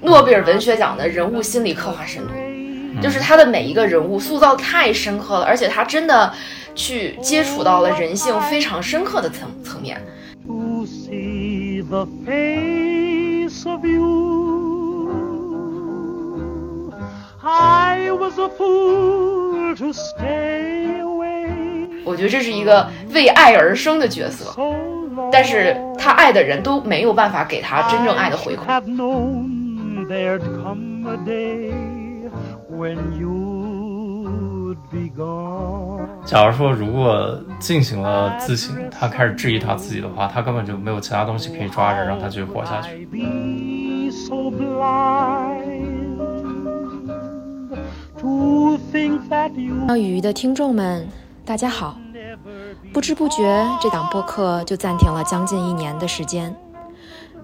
诺贝尔文学奖的人物心理刻画深度，就是他的每一个人物塑造太深刻了，而且他真的去接触到了人性非常深刻的层层面。我觉得这是一个为爱而生的角色，但是他爱的人都没有办法给他真正爱的回馈。假如说，如果进行了自省，他开始质疑他自己的话，他根本就没有其他东西可以抓着让他继续活下去。钓鱼的听众们，大家好！不知不觉，这档播客就暂停了将近一年的时间。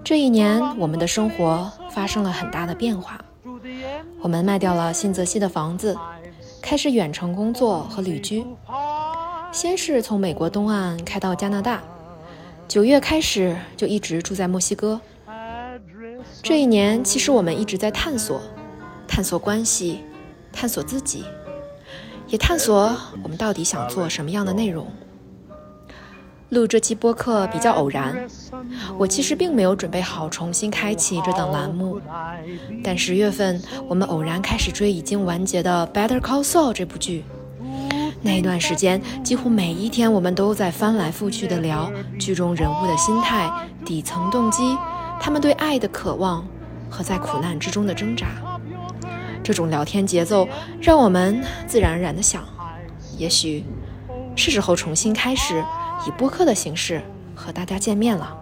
这一年，我们的生活发生了很大的变化。我们卖掉了新泽西的房子，开始远程工作和旅居。先是从美国东岸开到加拿大，九月开始就一直住在墨西哥。这一年，其实我们一直在探索，探索关系，探索自己，也探索我们到底想做什么样的内容。录这期播客比较偶然，我其实并没有准备好重新开启这档栏目。但十月份，我们偶然开始追已经完结的《Better Call Saul》这部剧。那段时间，几乎每一天我们都在翻来覆去的聊剧中人物的心态、底层动机，他们对爱的渴望和在苦难之中的挣扎。这种聊天节奏让我们自然而然的想，也许是时候重新开始。以播客的形式和大家见面了。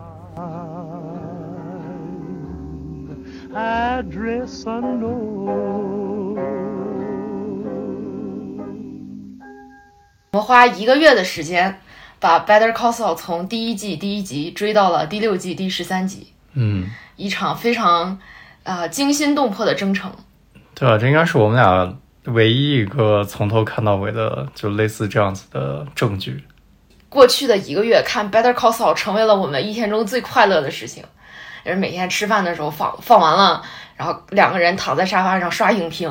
我们花一个月的时间，把《Better Call Saul》从第一季第一集追到了第六季第十三集。嗯，一场非常啊惊心动魄的征程。对啊，这应该是我们俩唯一一个从头看到尾的，就类似这样子的证据。过去的一个月，看《Better Call Saul》成为了我们一天中最快乐的事情，也是每天吃饭的时候放放完了，然后两个人躺在沙发上刷影评，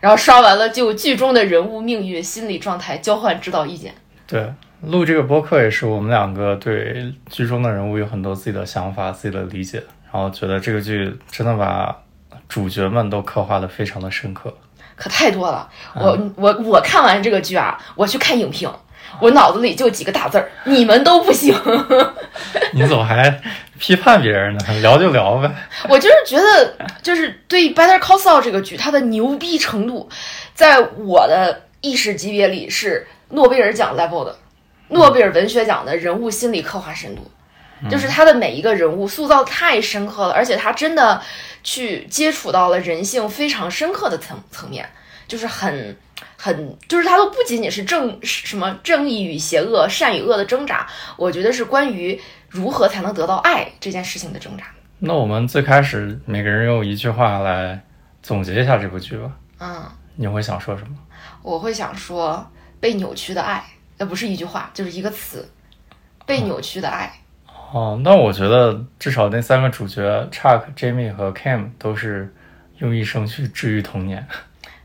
然后刷完了就剧中的人物命运、心理状态交换指导意见。对，录这个播客也是我们两个对剧中的人物有很多自己的想法、自己的理解，然后觉得这个剧真的把主角们都刻画的非常的深刻，可太多了。我我我看完这个剧啊，我去看影评。我脑子里就几个大字儿，你们都不行。你怎么还批判别人呢？聊就聊呗。我就是觉得，就是对《Better Call Saul》这个剧，它的牛逼程度，在我的意识级别里是诺贝尔奖 level 的，诺贝尔文学奖的人物心理刻画深度，就是他的每一个人物塑造太深刻了，而且他真的去接触到了人性非常深刻的层层面，就是很。很，就是它都不仅仅是正什么正义与邪恶、善与恶的挣扎，我觉得是关于如何才能得到爱这件事情的挣扎。那我们最开始每个人用一句话来总结一下这部剧吧。嗯，你会想说什么？我会想说被扭曲的爱，呃，不是一句话，就是一个词，被扭曲的爱。哦，那我觉得至少那三个主角 Chuck、Jamie 和 Cam 都是用一生去治愈童年。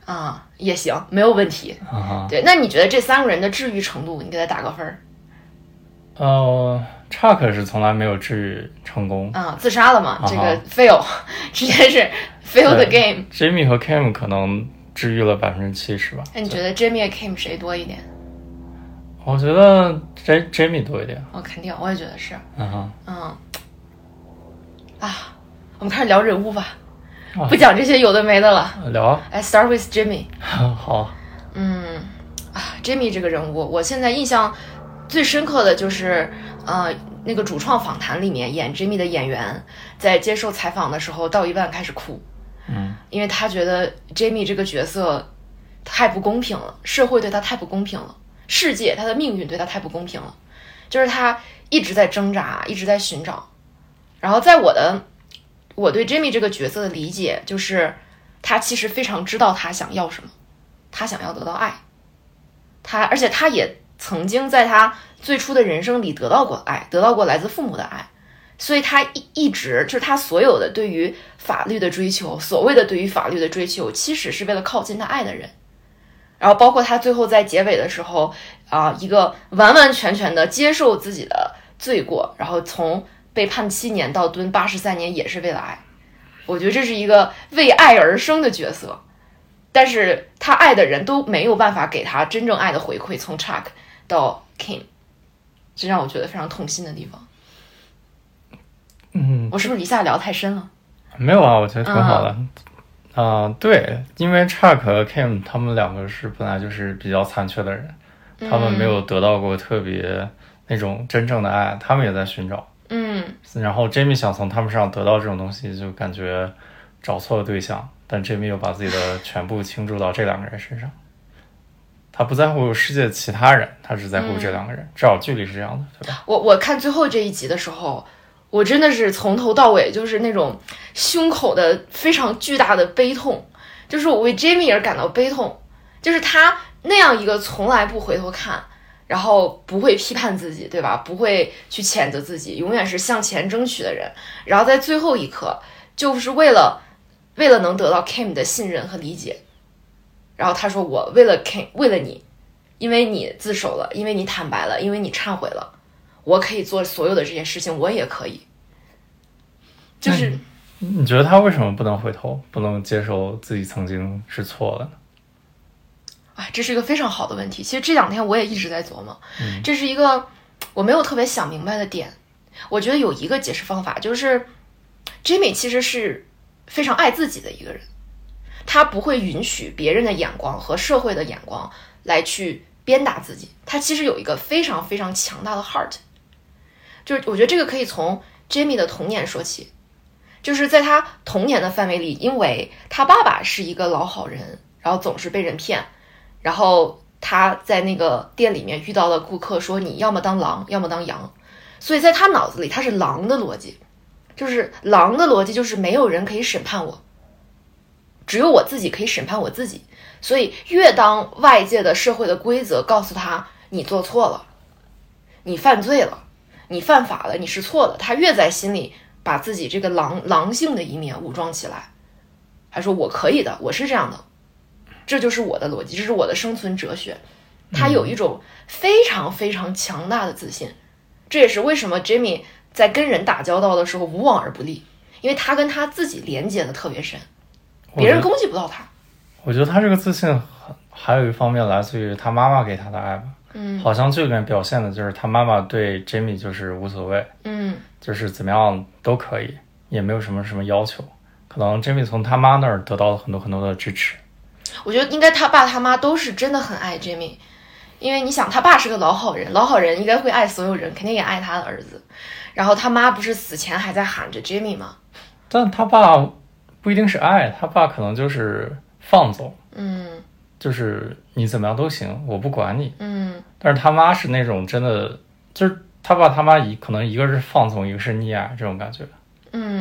啊，也行，没有问题。对，那你觉得这三个人的治愈程度，你给他打个分儿？呃，Chuck 是从来没有治愈成功。啊，自杀了嘛？这个 fail，直接是 fail the game。Jimmy 和 Kim 可能治愈了百分之七十吧。那你觉得 Jimmy 和 Kim 谁多一点？我觉得 J Jimmy 多一点。我肯定，我也觉得是。嗯哼。嗯。啊，我们开始聊人物吧。不讲这些有的没的了，聊。哎，start with Jimmy。好。嗯，啊，Jimmy 这个人物，我现在印象最深刻的就是，呃，那个主创访谈里面演 Jimmy 的演员在接受采访的时候，到一半开始哭。嗯。因为他觉得 Jimmy 这个角色太不公平了，社会对他太不公平了，世界他的命运对他太不公平了，就是他一直在挣扎，一直在寻找。然后在我的。我对 Jimmy 这个角色的理解就是，他其实非常知道他想要什么，他想要得到爱，他而且他也曾经在他最初的人生里得到过爱，得到过来自父母的爱，所以他一一直就是他所有的对于法律的追求，所谓的对于法律的追求，其实是为了靠近他爱的人。然后包括他最后在结尾的时候啊，一个完完全全的接受自己的罪过，然后从被判七年到蹲八十三年，也是为了爱。我觉得这是一个为爱而生的角色，但是他爱的人都没有办法给他真正爱的回馈，从 Chuck 到 Kim，这让我觉得非常痛心的地方。嗯，我是不是一下聊太深了？没有啊，我觉得挺好的。啊、对，因为 Chuck 和 Kim 他们两个是本来就是比较残缺的人，他们没有得到过特别那种真正的爱，他们也在寻找。嗯然后 Jamie 想从他们身上得到这种东西，就感觉找错了对象，但 Jamie 又把自己的全部倾注到这两个人身上。他不在乎世界其他人，他只在乎这两个人，至少剧里是这样的，对吧？我我看最后这一集的时候，我真的是从头到尾就是那种胸口的非常巨大的悲痛，就是我为 Jamie 而感到悲痛，就是他那样一个从来不回头看，然后不会批判自己，对吧？不会去谴责自己，永远是向前争取的人，然后在最后一刻，就是为了为了能得到 Kim 的信任和理解，然后他说我为了 Kim，为了你，因为你自首了，因为你坦白了，因为你忏悔了。我可以做所有的这些事情，我也可以。就是，你觉得他为什么不能回头，不能接受自己曾经是错了呢？哎，这是一个非常好的问题。其实这两天我也一直在琢磨，这是一个我没有特别想明白的点。我觉得有一个解释方法，就是 Jimmy 其实是非常爱自己的一个人，他不会允许别人的眼光和社会的眼光来去鞭打自己。他其实有一个非常非常强大的 heart，就是我觉得这个可以从 Jimmy 的童年说起。就是在他童年的范围里，因为他爸爸是一个老好人，然后总是被人骗，然后他在那个店里面遇到了顾客，说你要么当狼，要么当羊，所以在他脑子里他是狼的逻辑，就是狼的逻辑就是没有人可以审判我，只有我自己可以审判我自己，所以越当外界的社会的规则告诉他你做错了，你犯罪了，你犯法了，你是错的，他越在心里。把自己这个狼狼性的一面武装起来，还说我可以的，我是这样的，这就是我的逻辑，这是我的生存哲学。他有一种非常非常强大的自信，这也是为什么 Jimmy 在跟人打交道的时候无往而不利，因为他跟他自己连接的特别深，别人攻击不到他。我觉得他这个自信还有一方面来自于他妈妈给他的爱吧。嗯，好像这里面表现的就是他妈妈对 Jimmy 就是无所谓，嗯，就是怎么样都可以，也没有什么什么要求。可能 Jimmy 从他妈那儿得到了很多很多的支持。我觉得应该他爸他妈都是真的很爱 Jimmy，因为你想他爸是个老好人，老好人应该会爱所有人，肯定也爱他的儿子。然后他妈不是死前还在喊着 Jimmy 吗？但他爸不一定是爱，他爸可能就是放纵，嗯就是你怎么样都行，我不管你。嗯但是他妈是那种真的，就是他爸他妈一可能一个是放纵，一个是溺爱这种感觉。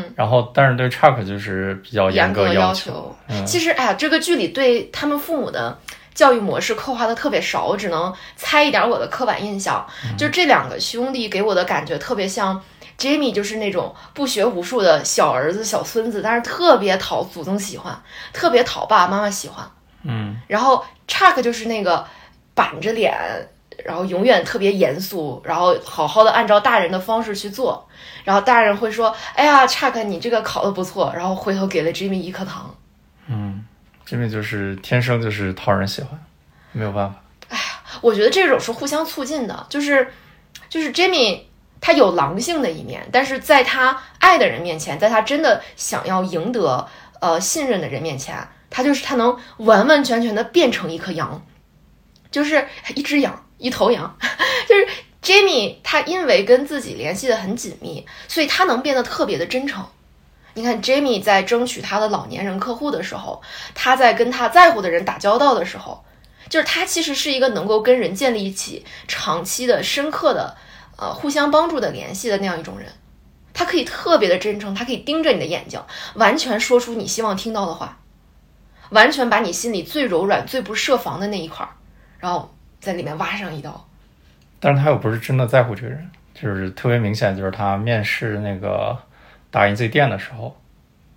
嗯，然后，但是对 Chuck 就是比较严格要求。嗯，其实，哎呀，这个剧里对他们父母的教育模式刻画的特别少，我只能猜一点我的刻板印象。就这两个兄弟给我的感觉特别像 Jamie，就是那种不学无术的小儿子、小孙子，但是特别讨祖宗喜欢，特别讨爸爸妈妈喜欢。嗯，然后 Chuck 就是那个板着脸，然后永远特别严肃，然后好好的按照大人的方式去做，然后大人会说：“哎呀，Chuck 你这个考的不错。”然后回头给了 Jimmy 一颗糖。嗯，Jimmy 就是天生就是讨人喜欢，没有办法。哎呀我觉得这种是互相促进的，就是就是 Jimmy 他有狼性的一面，但是在他爱的人面前，在他真的想要赢得呃信任的人面前，他就是他能完完全全的变成一颗羊，就是一只羊，一头羊，就是 Jamie 他因为跟自己联系的很紧密，所以他能变得特别的真诚。你看，Jamie 在争取他的老年人客户的时候，他在跟他在乎的人打交道的时候，就是他其实是一个能够跟人建立起长期的、深刻的、呃互相帮助的联系的那样一种人。他可以特别的真诚，他可以盯着你的眼睛，完全说出你希望听到的话，完全把你心里最柔软、最不设防的那一块儿，然后在里面挖上一刀。但是他又不是真的在乎这个人，就是特别明显，就是他面试那个打印机店的时候，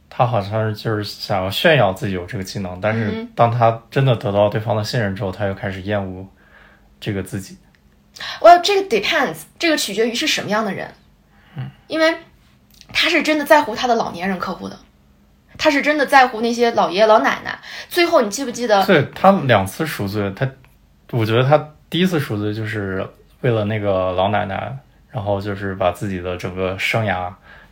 他好像是就是想要炫耀自己有这个技能，但是嗯当他真的得到对方的信任之后，他又开始厌恶这个自己。Well，这个 depends，这个取决于是什么样的人。嗯，因为他是真的在乎他的老年人客户的，他是真的在乎那些老爷爷老奶奶。最后你记不记得？对他两次赎罪，他我觉得他第一次赎罪就是为了那个老奶奶，然后就是把自己的整个生涯，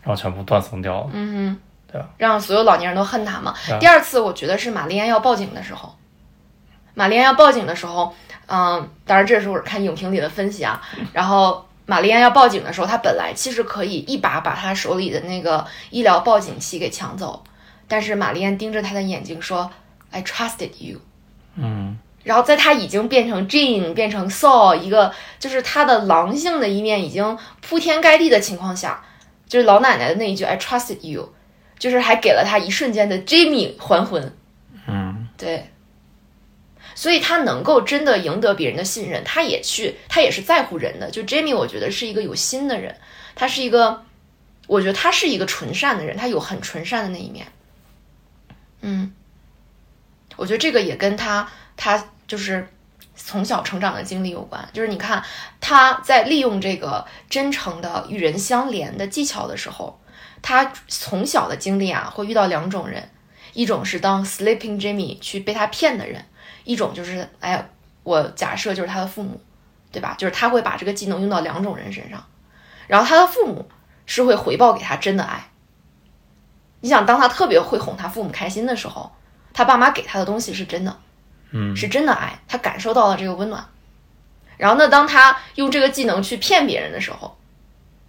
然后全部断送掉了。嗯哼，对啊让所有老年人都恨他嘛。第二次我觉得是玛丽安要报警的时候，玛丽安要报警的时候，嗯，当然这是我看影评里的分析啊。然后玛丽安要报警的时候，她本来其实可以一把把她手里的那个医疗报警器给抢走，但是玛丽安盯着他的眼睛说：“I trusted you。”嗯，然后在他已经变成 Jane 变成 Saul 一个就是他的狼性的一面已经铺天盖地的情况下，就是老奶奶的那一句 I trusted you，就是还给了他一瞬间的 Jimmy 还魂。嗯，对，所以他能够真的赢得别人的信任，他也去，他也是在乎人的。就 Jamie，我觉得是一个有心的人，他是一个，我觉得他是一个纯善的人，他有很纯善的那一面。嗯，我觉得这个也跟他他就是从小成长的经历有关。就是你看他在利用这个真诚的与人相连的技巧的时候，他从小的经历啊，会遇到两种人，一种是当 Sleeping Jimmy 去被他骗的人，一种就是哎，我假设就是他的父母，对吧？就是他会把这个技能用到两种人身上，然后他的父母是会回报给他真的爱。你想，当他特别会哄他父母开心的时候，他爸妈给他的东西是真的，嗯，是真的爱，他感受到了这个温暖。然后呢，当他用这个技能去骗别人的时候，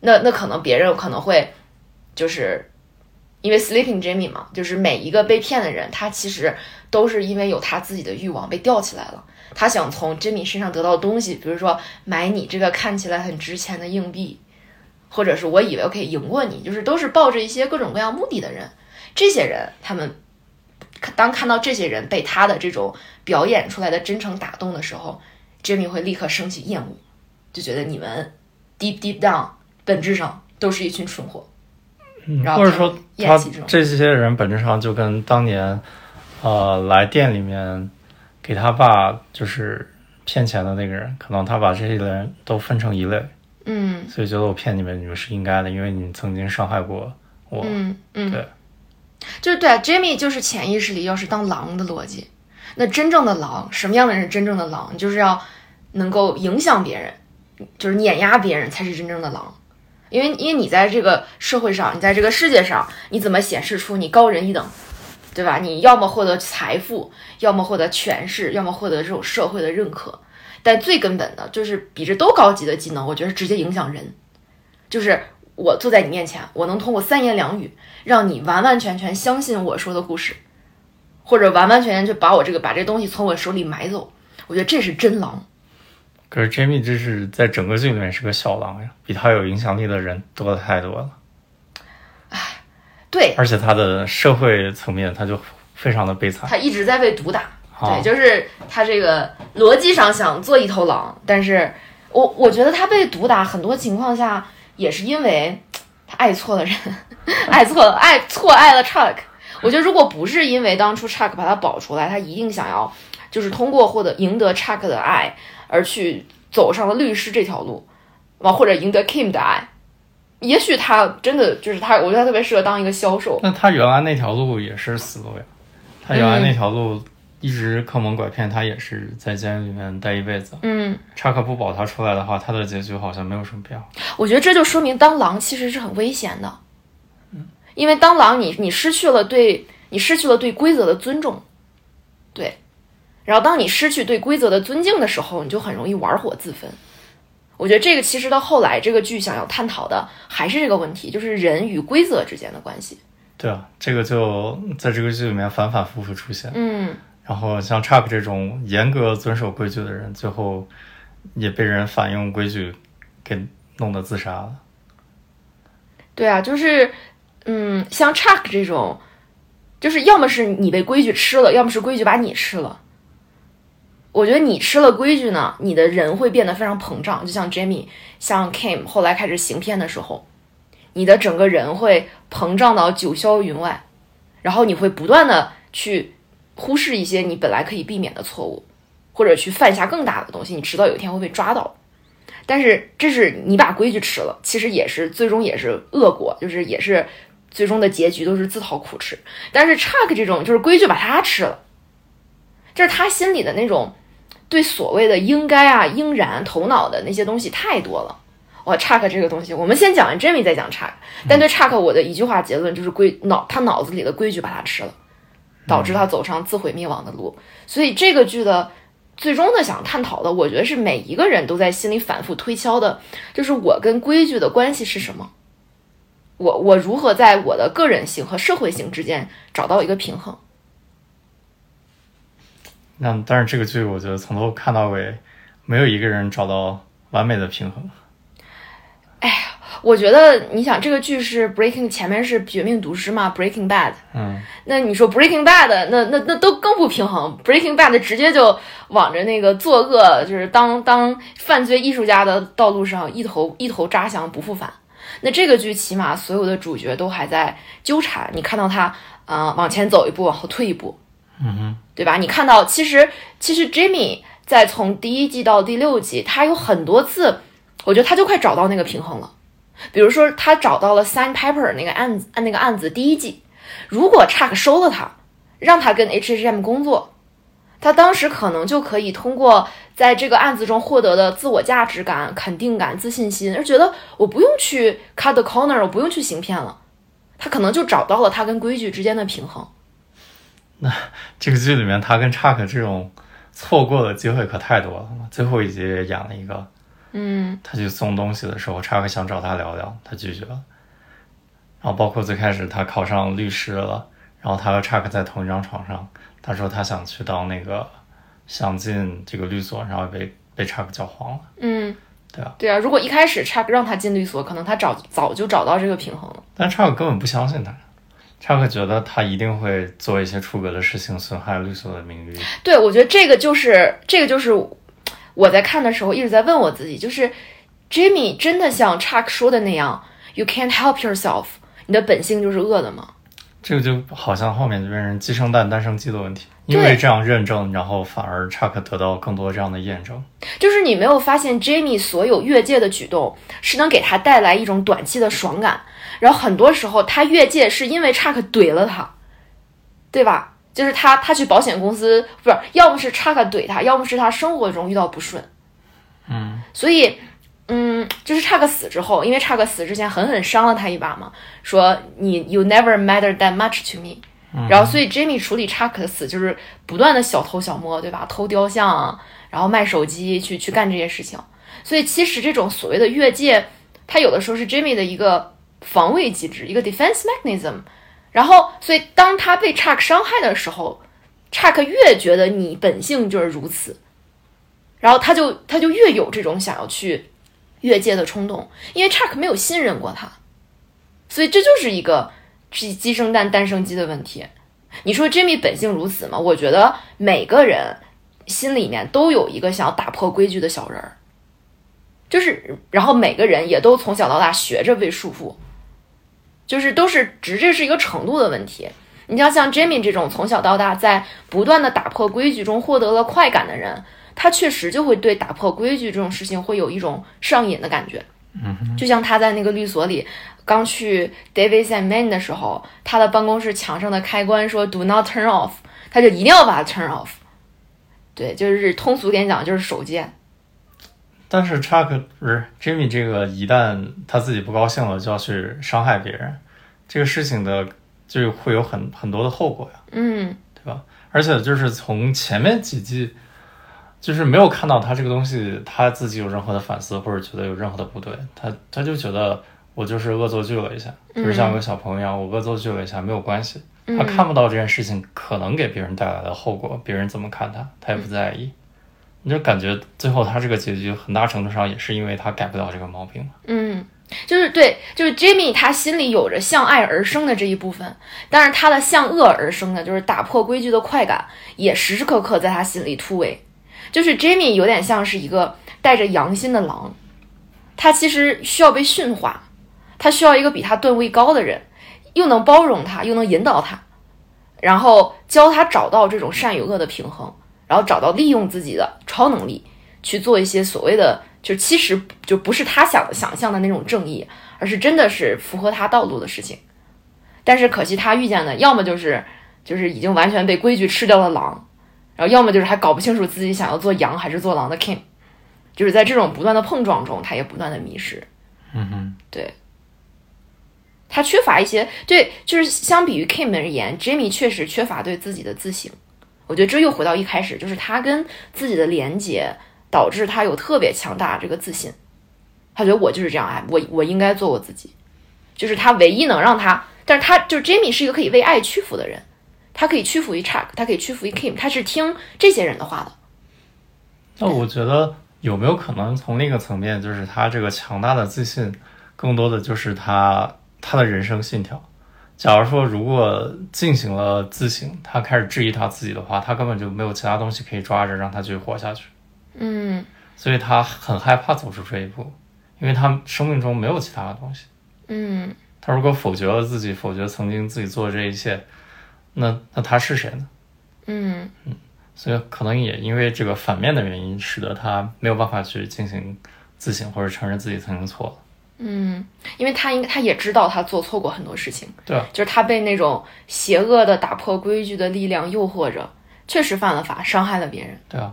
那那可能别人可能会就是因为 Sleeping Jimmy 嘛，就是每一个被骗的人，他其实都是因为有他自己的欲望被吊起来了，他想从 Jimmy 身上得到东西，比如说买你这个看起来很值钱的硬币，或者是我以为我可以赢过你，就是都是抱着一些各种各样目的的人。这些人，他们当看到这些人被他的这种表演出来的真诚打动的时候，Jimmy 会立刻升起厌恶，就觉得你们 deep deep down 本质上都是一群蠢货。然后或者说他这些人本质上就跟当年，呃，来店里面给他爸就是骗钱的那个人，可能他把这些人都分成一类，嗯所以觉得我骗你们，你们是应该的，因为你们曾经伤害过我。嗯嗯，对，就是对啊，Jimmy 就是潜意识里要是当狼的逻辑。那真正的狼，什么样的人是真正的狼？就是要能够影响别人，就是碾压别人，才是真正的狼。因为因为你在这个社会上，你在这个世界上，你怎么显示出你高人一等，对吧？你要么获得财富，要么获得权势，要么获得这种社会的认可。但最根本的就是比这都高级的技能，我觉得直接影响人。就是我坐在你面前，我能通过三言两语让你完完全全相信我说的故事，或者完完全全就把我这个把这东西从我手里买走。我觉得这是真狼。可是 Jamie 这是在整个剧里面是个小狼呀，比他有影响力的人多的太多了，对而且他的社会层面他就非常的悲惨。他一直在被毒打，啊对，就是他这个逻辑上想做一头狼，但是我我觉得他被毒打很多情况下也是因为 他爱错了人，爱错了爱错爱了 Chuck。我觉得如果不是因为当初 Chuck 把他保出来，他一定想要就是通过获得赢得 Chuck 的爱而去走上了律师这条路，完或者赢得 Kim 的爱。也许他真的就是他，我觉得他特别适合当一个销售。那他原来那条路也是死路呀，他原来那条路一直坑蒙拐骗，他也是在监狱里面待一辈子。嗯，查克不保他出来的话，他的结局好像没有什么变化。我觉得这就说明当狼其实是很危险的，嗯因为当狼你你失去了对你失去了对规则的尊重，对，然后当你失去对规则的尊敬的时候，你就很容易玩火自焚。我觉得这个其实到后来这个剧想要探讨的还是这个问题，就是人与规则之间的关系。对啊，这个就在这个剧里面反反复复出现。嗯，然后像 Chuck 这种严格遵守规矩的人，最后也被人反用规矩给弄得自杀了。对啊，就是嗯，像 Chuck 这种，就是要么是你被规矩吃了，要么是规矩把你吃了。我觉得你吃了规矩呢，你的人会变得非常膨胀，就像 Jamie，像 Kim 后来开始行骗的时候，你的整个人会膨胀到九霄云外，然后你会不断的去忽视一些你本来可以避免的错误，或者去犯下更大的东西，你迟早有一天会被抓到。但是这是你把规矩吃了，其实也是最终也是恶果，就是也是最终的结局都是自讨苦吃。但是 Chuck 这种就是规矩把他吃了，就是他心里的那种对所谓的应该啊、应然、头脑的那些东西太多了。哇，Chuck 这个东西，我们先讲完 Jamie 再讲 Chuck。但对 Chuck 我的一句话结论就是规脑他脑子里的规矩把他吃了，导致他走上自毁灭亡的路。所以这个剧的。最终的想探讨的，我觉得是每一个人都在心里反复推敲的，就是我跟规矩的关系是什么？我我如何在我的个人性和社会性之间找到一个平衡？那但是这个剧，我觉得从头看到尾，没有一个人找到完美的平衡。哎呀，我觉得你想这个剧是 Breaking 前面是绝命毒师嘛，Breaking Bad，嗯，那你说 Breaking Bad 那那那都更不平衡，Breaking Bad 直接就往着那个作恶，就是当当犯罪艺术家的道路上一头一头扎翔不复返。那这个剧起码所有的主角都还在纠缠，你看到他啊、往前走一步，往后退一步，嗯哼，对吧？你看到其实其实 Jimmy 在从第一季到第六季，他有很多次，我觉得他就快找到那个平衡了。比如说，他找到了 Sign Paper 那个案子，那个案子第一季，如果 Chuck 收了他，让他跟 H.H.M 工作，他当时可能就可以通过在这个案子中获得的自我价值感、肯定感、自信心，而觉得我不用去 cut the corner，我不用去行骗了，他可能就找到了他跟规矩之间的平衡。那这个剧里面他跟 Chuck 这种错过的机会可太多了。最后一集也演了一个，嗯他去送东西的时候，Chuck 想找他聊聊，他拒绝了。然后包括最开始他考上律师了，然后他和 Chuck 在同一张床上，他说他想去当那个想进这个律所，然后被被 Chuck 搅黄了。嗯，对啊，对啊，如果一开始 Chuck 让他进律所，可能他找早就找到这个平衡了。但 Chuck 根本不相信他，Chuck 觉得他一定会做一些出格的事情，损害律所的名誉。对，我觉得这个就是这个就是我在看的时候一直在问我自己，就是 Jimmy 真的像 Chuck 说的那样，You can't help yourself，你的本性就是恶的吗？这个就好像后面就变成鸡生蛋，蛋生鸡的问题，因为这样认证，然后反而 Chuck 得到更多这样的验证。就是你没有发现 Jamie 所有越界的举动是能给他带来一种短期的爽感，然后很多时候他越界是因为 Chuck 怼了他，对吧？就是他他去保险公司不是，要么是 Chuck 怼他，要么是他生活中遇到不顺，嗯，所以。嗯，就是 Chuck 死之后，因为 Chuck 死之前狠狠伤了他一把嘛，说你 You never mattered that much to me，、然后所以 Jimmy 处理 Chuck 的死就是不断的小偷小摸，对吧？偷雕像，然后卖手机，去去干这些事情。所以其实这种所谓的越界，它有的时候是 Jimmy 的一个防卫机制，一个 defense mechanism。然后，所以当他被 Chuck 伤害的时候，Chuck 越觉得你本性就是如此，然后他就他就越有这种想要去越界的冲动，因为 Chuck 没有信任过他，所以这就是一个鸡鸡生蛋，蛋生鸡的问题。你说 Jimmy 本性如此吗？我觉得每个人心里面都有一个想要打破规矩的小人儿，就是，然后每个人也都从小到大学着被束缚，就是都是只这是一个程度的问题。你像像 Jimmy 这种从小到大在不断的打破规矩中获得了快感的人，他确实就会对打破规矩这种事情会有一种上瘾的感觉。嗯，就像他在那个律所里刚去 Davis and Main 的时候，他的办公室墙上的开关说 “Do not turn off”，他就一定要把它 turn off。对，就是通俗点讲就是手贱。但是 Chuck 不是 Jimmy 这个，一旦他自己不高兴了，就要去伤害别人，这个事情的就会有很很多的后果呀，嗯对吧？而且就是从前面几季，就是没有看到他这个东西他自己有任何的反思，或者觉得有任何的不对，他他就觉得我就是恶作剧了一下，就是像个小朋友一样，我恶作剧了一下没有关系，他看不到这件事情可能给别人带来的后果，别人怎么看他，他也不在意。你就感觉最后他这个结局很大程度上也是因为他改不了这个毛病。嗯，就是对，就是 Jimmy 他心里有着向爱而生的这一部分，但是他的向恶而生的，就是打破规矩的快感，也时时刻刻在他心里突围。就是 Jimmy 有点像是一个带着阳心的狼，他其实需要被驯化，他需要一个比他段位高的人，又能包容他，又能引导他，然后教他找到这种善与恶的平衡，然后找到利用自己的超能力去做一些所谓的，就其实就不是他想想象的那种正义，而是真的是符合他道路的事情。但是可惜他遇见的要么就是就是已经完全被规矩吃掉的狼，然后要么就是还搞不清楚自己想要做羊还是做狼的 Kim，就是在这种不断的碰撞中，他也不断的迷失。嗯哼，对他缺乏一些对，就是相比于 Kim 而言，Jimmy 确实缺乏对自己的自省。我觉得这又回到一开始，就是他跟自己的连接，导致他有特别强大这个自信。他觉得我就是这样爱我，我应该做我自己，就是他唯一能让他，但是他就是 Jamie 是一个可以为爱屈服的人，他可以屈服于 Chuck，他可以屈服于 Kim，他是听这些人的话的。那我觉得有没有可能从另一个层面，就是他这个强大的自信，更多的就是他他的人生信条。假如说如果进行了自省，他开始质疑他自己的话，他根本就没有其他东西可以抓着让他继续活下去，嗯所以他很害怕走出这一步，因为他生命中没有其他的东西。嗯他如果否决了自己，否决曾经自己做的这一切，那那他是谁呢？嗯所以可能也因为这个反面的原因，使得他没有办法去进行自省或者承认自己曾经错了。嗯，因为他应他也知道他做错过很多事情，对啊，就是他被那种邪恶的打破规矩的力量诱惑着，确实犯了法，伤害了别人。对啊，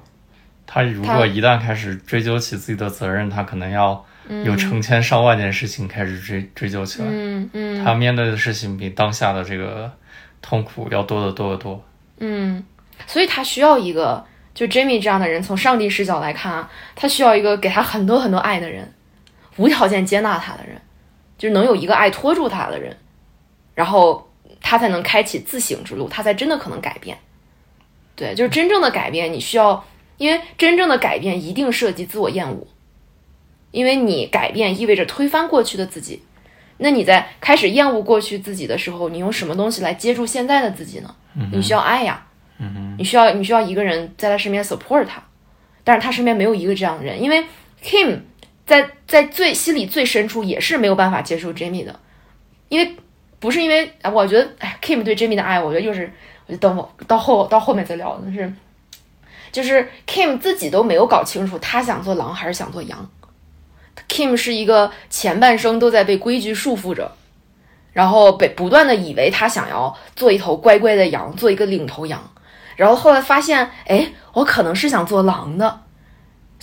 他如果一旦开始追究起自己的责任，他可能要有成千上万件事情开始追追究起来。嗯嗯他面对的事情比当下的这个痛苦要多得多得多。嗯，所以他需要一个就 Jamie 这样的人，从上帝视角来看啊，他需要一个给他很多很多爱的人，无条件接纳他的人，就是能有一个爱拖住他的人，然后他才能开启自省之路，他才真的可能改变。对，就是真正的改变，你需要，因为真正的改变一定涉及自我厌恶，因为你改变意味着推翻过去的自己。那你在开始厌恶过去自己的时候，你用什么东西来接住现在的自己呢？你需要爱呀，你需要你需要一个人在他身边 support 他，但是他身边没有一个这样的人，因为 Kim 在在最心里最深处也是没有办法接受 Jamie 的，因为不是因为啊，我觉得哎，Kim 对 Jamie 的爱，我觉得又是，我就等我到后到后面再聊，就是就是 Kim 自己都没有搞清楚他想做狼还是想做羊。Kim 是一个前半生都在被规矩束缚着，然后被不断的以为他想要做一头乖乖的羊，做一个领头羊，然后后来发现，哎，我可能是想做狼的，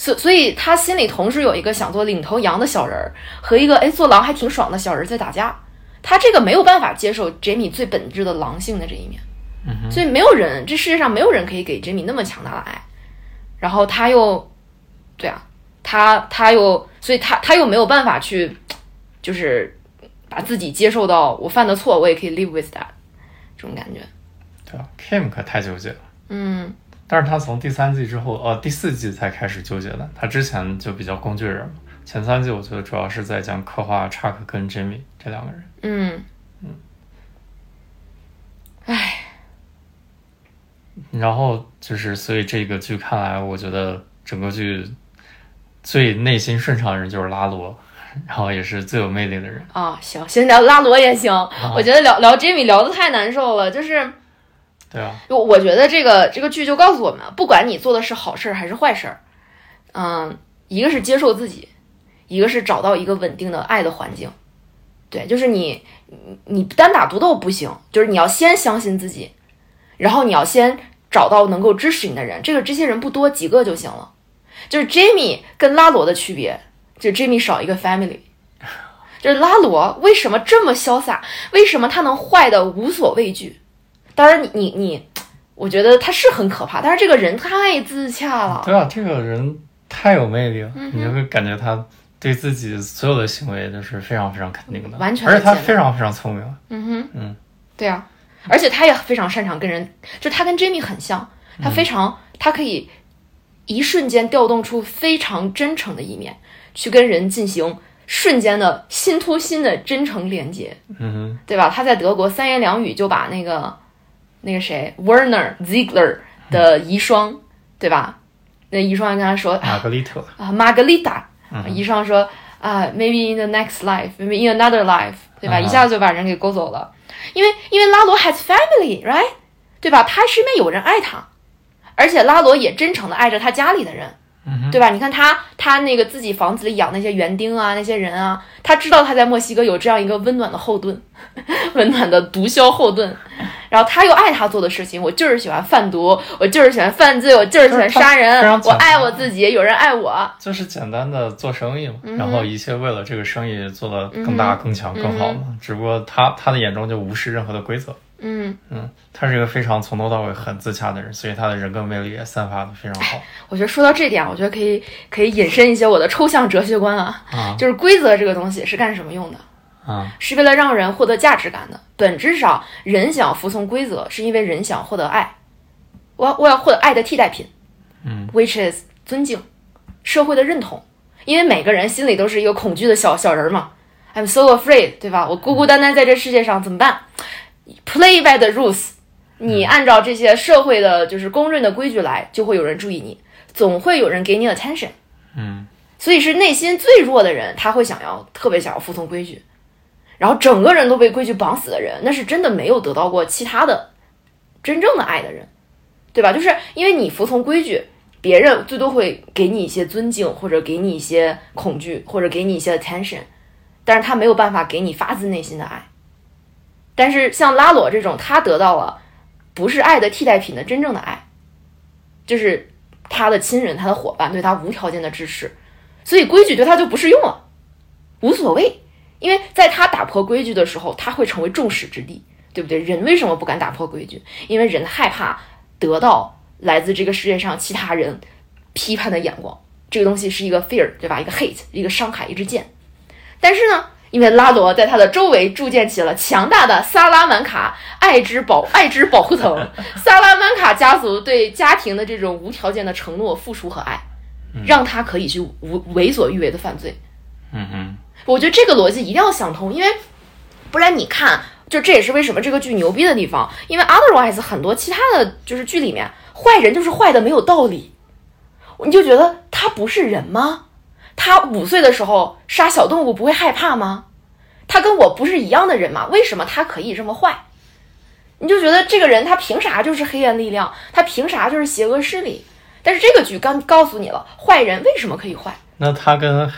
所所以他心里同时有一个想做领头羊的小人儿和一个哎做狼还挺爽的小人儿在打架，他这个没有办法接受 Jamie 最本质的狼性的这一面，所以没有人，这世界上没有人可以给 Jamie 那么强大的爱，然后他又，对啊，他他又，所以他他又没有办法去，就是把自己接受到我犯的错，我也可以 live with that 这种感觉，对啊，Kim 可太纠结了。嗯但是他从第三季之后，呃，第四季才开始纠结的。他之前就比较工具人嘛。前三季我觉得主要是在讲刻画 Chuck 跟 Jimmy 这两个人。嗯嗯唉，然后就是，所以这个剧看来，我觉得整个剧最内心顺畅的人就是拉罗，然后也是最有魅力的人。啊，行，先聊拉罗也行，我觉得聊聊 Jimmy 聊的太难受了，就是。对啊，我我觉得这个这个剧就告诉我们，不管你做的是好事儿还是坏事儿，嗯，一个是接受自己，一个是找到一个稳定的爱的环境。对，就是你你你单打独斗不行，就是你要先相信自己，然后你要先找到能够支持你的人。这个这些人不多，几个就行了。就是 Jamie 跟拉罗的区别，就 Jamie 少一个 family。就是拉罗为什么这么潇洒？为什么他能坏的无所畏惧？当然你，你你我觉得他是很可怕，但是这个人太自洽了。对啊，这个人太有魅力了，你就会感觉他对自己所有的行为都是非常非常肯定的，完全而且他非常非常聪明。嗯哼，嗯，对啊，而且他也非常擅长跟人，就他跟 Jamie 很像，他非常，他可以一瞬间调动出非常真诚的一面，去跟人进行瞬间的心突心的真诚连接，嗯对吧？他在德国三言两语就把那个那个谁 Werner Ziegler 的遗孀，对吧？那遗孀跟他说玛格丽特，啊，Margarita，嗯遗孀说啊，maybe in the next life，maybe in another life，对吧？嗯一下子就把人给勾走了，因为因为拉罗 has family，right，对吧？他身边有人爱他，而且拉罗也真诚的爱着他家里的人。对吧？你看他，他那个自己房子里养那些园丁啊，那些人啊，他知道他在墨西哥有这样一个温暖的后盾，温暖的毒枭后盾，然后他又爱他做的事情，我就是喜欢贩毒，我就是喜欢犯罪，我就是喜欢杀人，我爱我自己，有人爱我，就是简单的做生意嘛，嗯然后一切为了这个生意做得更大、更强、更好嘛。只不过他他的眼中就无视任何的规则。嗯，嗯，他是一个非常从头到尾很自洽的人，所以他的人格魅力也散发的非常好。我觉得说到这点，我觉得可以可以引申一些我的抽象哲学观啊，啊就是规则这个东西是干什么用的？啊是为了让人获得价值感的。本质上，人想服从规则，是因为人想获得爱。我我要获得爱的替代品，嗯，which is 尊敬、社会的认同。因为每个人心里都是一个恐惧的小小人嘛，I'm so afraid，对吧？我孤孤单单在这世界上怎么办？Play by the rules，你按照这些社会的就是公认的规矩来，就会有人注意你，总会有人给你 attention。嗯所以是内心最弱的人，他会想要特别想要服从规矩，然后整个人都被规矩绑死的人，那是真的没有得到过其他的真正的爱的人，对吧？就是因为你服从规矩，别人最多会给你一些尊敬，或者给你一些恐惧，或者给你一些 attention，但是他没有办法给你发自内心的爱。但是像拉罗这种，他得到了不是爱的替代品的真正的爱，就是他的亲人、他的伙伴对他无条件的支持。所以规矩对他就不适用了，无所谓，因为在他打破规矩的时候，他会成为众矢之的，对不对？人为什么不敢打破规矩？因为人害怕得到来自这个世界上其他人批判的眼光，这个东西是一个 fear，对吧？一个 hate，一个伤害，一支箭。但是呢，因为拉罗在他的周围筑建起了强大的萨拉曼卡爱之保 爱之保护层，萨拉曼卡家族对家庭的这种无条件的承诺、付出和爱。让他可以去无为所欲为的犯罪。嗯嗯我觉得这个逻辑一定要想通，因为不然你看，就这也是为什么这个剧牛逼的地方。因为 otherwise 很多其他的就是剧里面坏人就是坏的没有道理，你就觉得他不是人吗？他五岁的时候杀小动物不会害怕吗？他跟我不是一样的人吗？为什么他可以这么坏？你就觉得这个人他凭啥就是黑暗力量？他凭啥就是邪恶势力？但是这个剧刚告诉你了，坏人为什么可以坏那他跟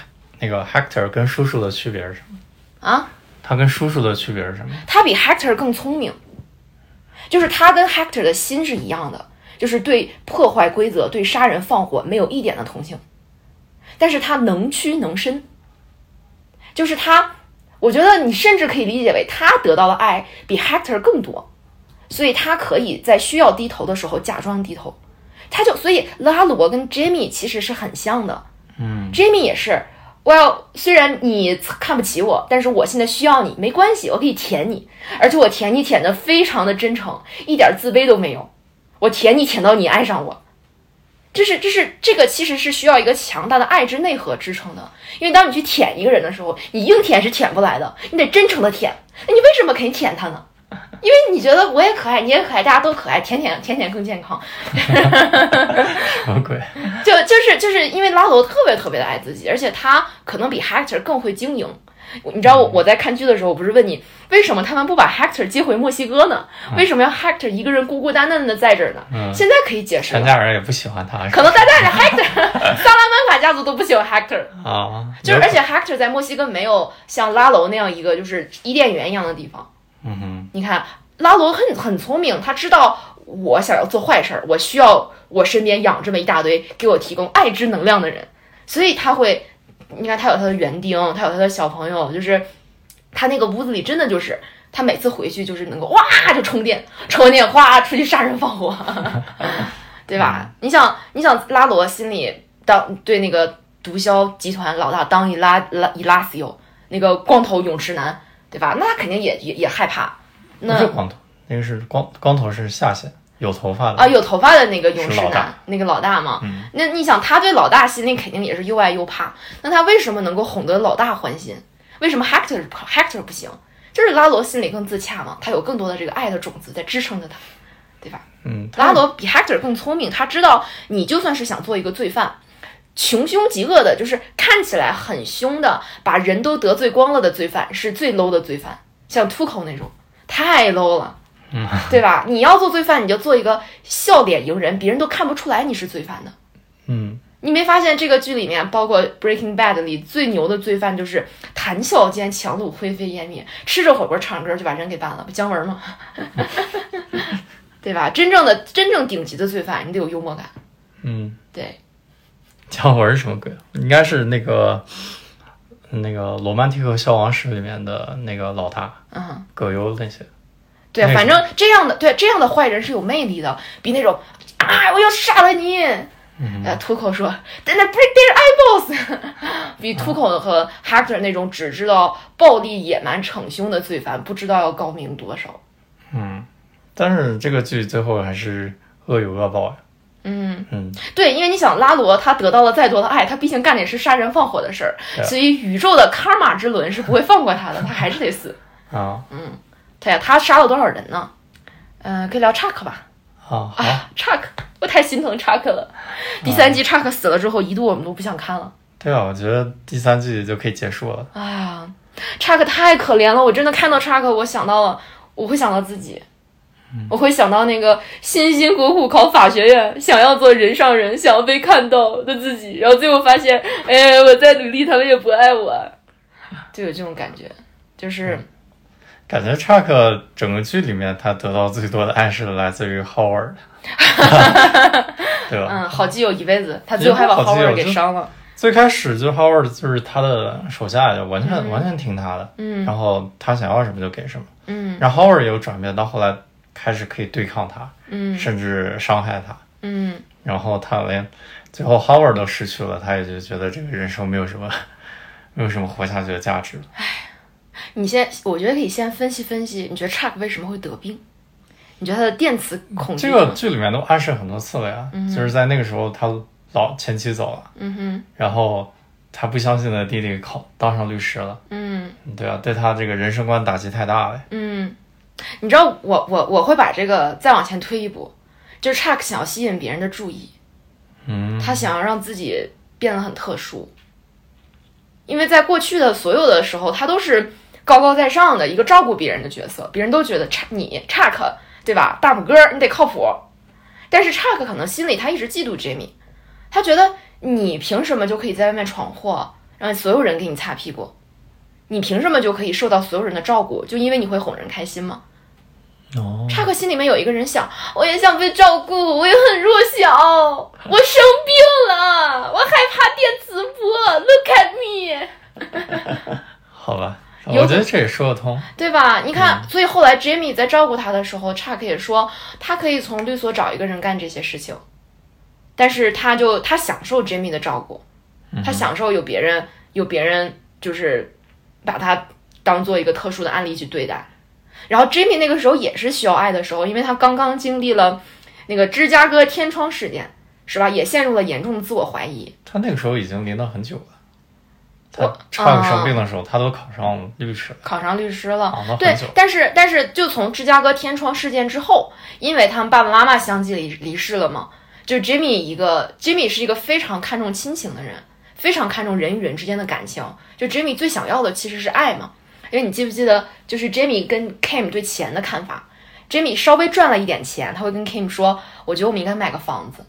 那个 Hector 跟叔叔的区别是什么？啊？他跟叔叔的区别是什么？他比 Hector 更聪明，就是他跟 Hector 的心是一样的，就是对破坏规则、对杀人放火没有一点的同情，但是他能屈能伸，就是他，我觉得你甚至可以理解为他得到的爱比 Hector 更多，所以他可以在需要低头的时候假装低头，他就所以拉罗跟 Jamie 其实是很像的，嗯，Jamie 也是。我要虽然你看不起我，但是我现在需要你，没关系，我可以舔你，而且我舔你舔的非常的真诚，一点自卑都没有。我舔你舔到你爱上我，这是这是这个其实是需要一个强大的爱之内核支撑的。因为当你去舔一个人的时候，你硬舔是舔不来的，你得真诚的舔。那你为什么可以舔他呢？因为你觉得我也可爱，你也可爱，大家都可爱，舔舔舔舔更健康。什么鬼？就就是就是因为拉罗特别特别的爱自己，而且他可能比 Hector 更会经营。你知道我我在看剧的时候，我不是问你为什么他们不把 Hector 接回墨西哥呢？为什么要 Hector 一个人孤孤单单的在这儿呢？嗯现在可以解释了，全家人也不喜欢他，可能大家连 Hector 萨拉曼卡家族都不喜欢 Hector，啊，就是而且 Hector 在墨西哥没有像拉罗那样一个就是伊甸园一样的地方。嗯哼，你看拉罗很很聪明，他知道我想要做坏事儿，我需要我身边养这么一大堆给我提供爱之能量的人，所以他会，你看他有他的园丁，他有他的小朋友，就是他那个屋子里真的就是。他每次回去就是能够哇就充电，充完电哗出去杀人放火，对吧？你想，你想拉罗心里当对那个毒枭集团老大当伊拉拉伊拉西欧那个光头泳池男，对吧？那他肯定也也也害怕。不那是光头，那个是光光头是下线，有头发的啊，有头发的那个勇士男，那个老大嘛。嗯那你想，他对老大心里肯定也是又爱又怕。那他为什么能够哄得老大欢心？为什么 Hector Hector 不行？就是拉罗心里更自洽嘛，他有更多的这个爱的种子在支撑着他，对吧？嗯，拉罗比 Hector 更聪明，他知道你就算是想做一个罪犯，穷凶极恶的，就是看起来很凶的，把人都得罪光了的罪犯，是最 low 的罪犯，像 Tuco 那种，太 low 了，嗯，对吧？你要做罪犯，你就做一个笑脸迎人，别人都看不出来你是罪犯的。嗯，你没发现这个剧里面，包括《Breaking Bad》里最牛的罪犯就是谈笑间强弩灰飞烟灭，吃着火锅唱歌就把人给办了，不姜文吗？对吧？真正的真正顶级的罪犯，你得有幽默感。嗯，对，姜文是什么鬼？应该是那个那个《罗曼蒂克消亡史》里面的那个老大嗯，葛优那些。对，那反正这样的对这样的坏人是有魅力的，比那种啊我要杀了你，呃，吐口说 Then I break their eyeballs，比吐口和 Hector 那种只知道暴力、野蛮、逞凶的罪犯，不知道要高明多少。嗯，但是这个剧最后还是恶有恶报呀。嗯，嗯，对，因为你想拉罗他得到了再多的爱，他毕竟干的也是杀人放火的事儿，所以宇宙的卡玛之轮是不会放过他的，他还是得死。啊嗯对呀，他杀了多少人呢？嗯、可以聊查克吧。啊查克，我太心疼查克了。第三季查克死了之后，一度我们都不想看了。对啊，我觉得第三季就可以结束了。哎呀，查克太可怜了，我真的看到查克，我想到了，我会想到自己，我会想到那个辛辛苦苦考法学院，想要做人上人，想要被看到的自己，然后最后发现，哎，我再努力，他们也不爱我，就有这种感觉，就是。感觉查克整个剧里面他得到最多的爱是来自于 Howard，对吧？嗯，好基友一辈子，他最后还把 Howard 给伤了。最开始就 Howard 就是他的手下，就完全、嗯完全听他的，嗯然后他想要什么就给什么。嗯然后 Howard 也有转变，到后来开始可以对抗他，嗯甚至伤害他。嗯然后他连最后 Howard 都失去了，他也就觉得这个人生没有什么 没有什么活下去的价值。你先，我觉得可以先分析分析，你觉得 Chuck 为什么会得病？你觉得他的电磁恐惧这个剧里面都暗示很多次了呀，就是在那个时候他老前妻走了，嗯哼，然后他不相信的弟弟考当上律师了，嗯对啊，对他这个人生观打击太大了。嗯，你知道我我我会把这个再往前推一步，就是 Chuck 想要吸引别人的注意，嗯，他想要让自己变得很特殊，因为在过去的所有的时候，他都是高高在上的一个照顾别人的角色，别人都觉得 Chuck 你 Chuck 对吧，大拇哥你得靠谱，但是 Chuck 可能心里他一直嫉妒 Jimmy，他觉得你凭什么就可以在外面闯祸，让所有人给你擦屁股？你凭什么就可以受到所有人的照顾？就因为你会哄人开心吗？哦，查克心里面有一个人想，我也想被照顾，我也很弱小，我生病了，我害怕电磁波，Look at me，好吧，我觉得这也说得通。对吧？你看，所以后来 Jamie 在照顾他的时候，查克也说他可以从律所找一个人干这些事情，但是他就他享受 Jamie 的照顾，他享受有别人有别人就是把他当做一个特殊的案例去对待。然后 Jimmy 那个时候也是需要爱的时候，因为他刚刚经历了那个芝加哥天窗事件，是吧？也陷入了严重的自我怀疑。他那个时候已经临到很久了。他我差个生病的时候，他都考上律师了。考上律师了，啊对，但是但是就从芝加哥天窗事件之后，因为他们爸爸妈妈相继离离世了嘛，就 Jimmy 一个 Jimmy 是一个非常看重亲情的人，非常看重人与人之间的感情。就 Jimmy 最想要的其实是爱嘛，因为你记不记得，就是 Jimmy 跟 Kim 对钱的看法，Jimmy 稍微赚了一点钱，他会跟 Kim 说，我觉得我们应该买个房子，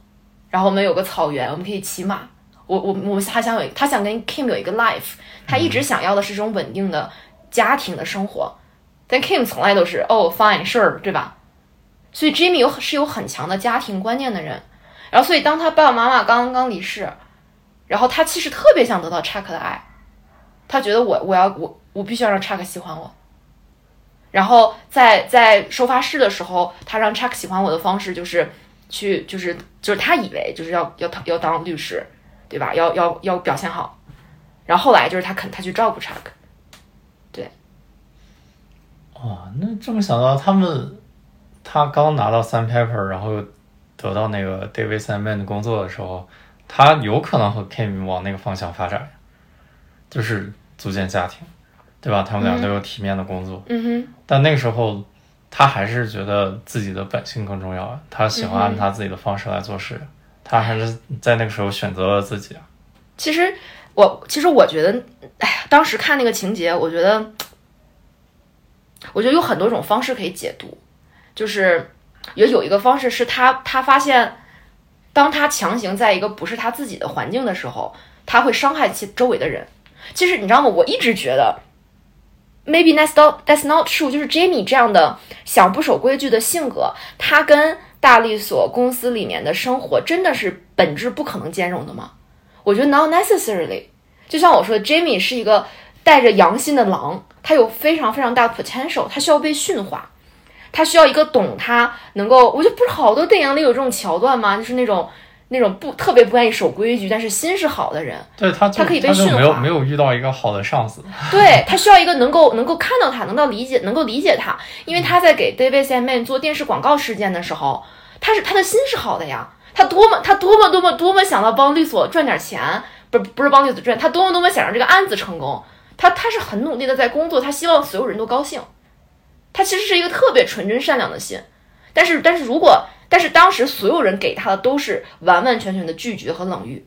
然后我们有个草原，我们可以骑马。我我我他想有他想跟 Kim 有一个 life，他一直想要的是这种稳定的家庭的生活，但 Kim 从来都是哦 fine sure 对吧？所以 Jimmy 有是有很强的家庭观念的人，然后所以当他爸爸妈妈刚刚离世，然后他其实特别想得到 Chuck 的爱，他觉得我我要我我必须要让 Chuck 喜欢我，然后在在收发室的时候，他让 Chuck 喜欢我的方式就是去就是就是他以为就是要要要当律师，对吧？要要要表现好，然后后来就是他肯他去照顾 Chuck。哇，那这么想到，他们他刚拿到 Sandpaper，然后又得到那个 David Simon 的工作的时候，他有可能和 Kim 往那个方向发展，就是组建家庭，对吧？他们俩都有体面的工作，嗯哼，但那个时候他还是觉得自己的本性更重要啊，他喜欢按他自己的方式来做事，他还是在那个时候选择了自己啊。其实我其实我觉得，哎呀，当时看那个情节，我觉得，我觉得有很多种方式可以解读，就是也有一个方式是他他发现，当他强行在一个不是他自己的环境的时候，他会伤害其周围的人。其实你知道吗？我一直觉得，maybe that's not that's not true。就是 Jamie 这样的想不守规矩的性格，他跟大力所公司里面的生活真的是本质不可能兼容的吗？我觉得 not necessarily。就像我说，Jamie 是一个带着阳心的狼，他有非常非常大的 potential，他需要被驯化，他需要一个懂他能够。我觉得不是好多电影里有这种桥段吗？就是那种那种不特别不愿意守规矩，但是心是好的人。对他，他可以被驯化没有没有遇到一个好的上司。对他需要一个能够能够看到他，能够理解，能够理解他，因为他在给 David Simon 做电视广告事件的时候，他是他的心是好的呀，他多么他多么多么多么想要帮律所赚点钱，不是不是帮律所赚，他多么多么想让这个案子成功，他他是很努力的在工作，他希望所有人都高兴，他其实是一个特别纯真善良的心，但是但是如果但是当时所有人给他的都是完完全全的拒绝和冷遇，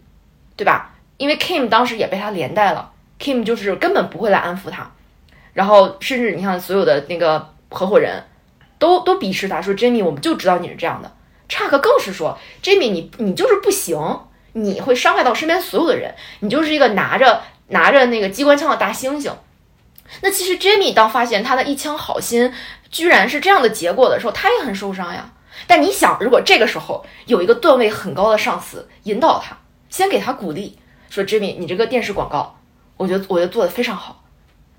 对吧？因为 Kim 当时也被他连带了，Kim 就是根本不会来安抚他，然后甚至你看所有的那个合伙人都都鄙视他，说，Jimmy 我们就知道你是这样的。Chuck 更是说，Jimmy 你你就是不行，你会伤害到身边所有的人，你就是一个拿着拿着那个机关枪的大猩猩。那其实 Jamie 当发现他的一腔好心居然是这样的结果的时候，他也很受伤呀。但你想，如果这个时候有一个段位很高的上司引导他，先给他鼓励，说 Jamie 你这个电视广告，我觉得我觉得做的非常好。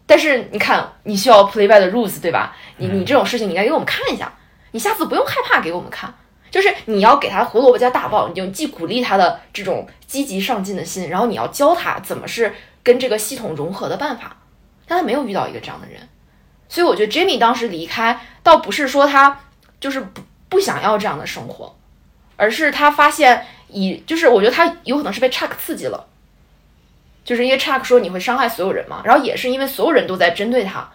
但是你看，你需要 play by the rules，对吧？你你这种事情你应该给我们看一下，你下次不用害怕给我们看，就是你要给他胡萝卜加大棒，你就既鼓励他的这种积极上进的心，然后你要教他怎么是跟这个系统融合的办法。但他没有遇到一个这样的人，所以我觉得 Jimmy 当时离开，倒不是说他就是不不想要这样的生活，而是他发现以就是我觉得他有可能是被 Chuck 刺激了。就是因为 Chuck 说你会伤害所有人嘛，然后也是因为所有人都在针对他，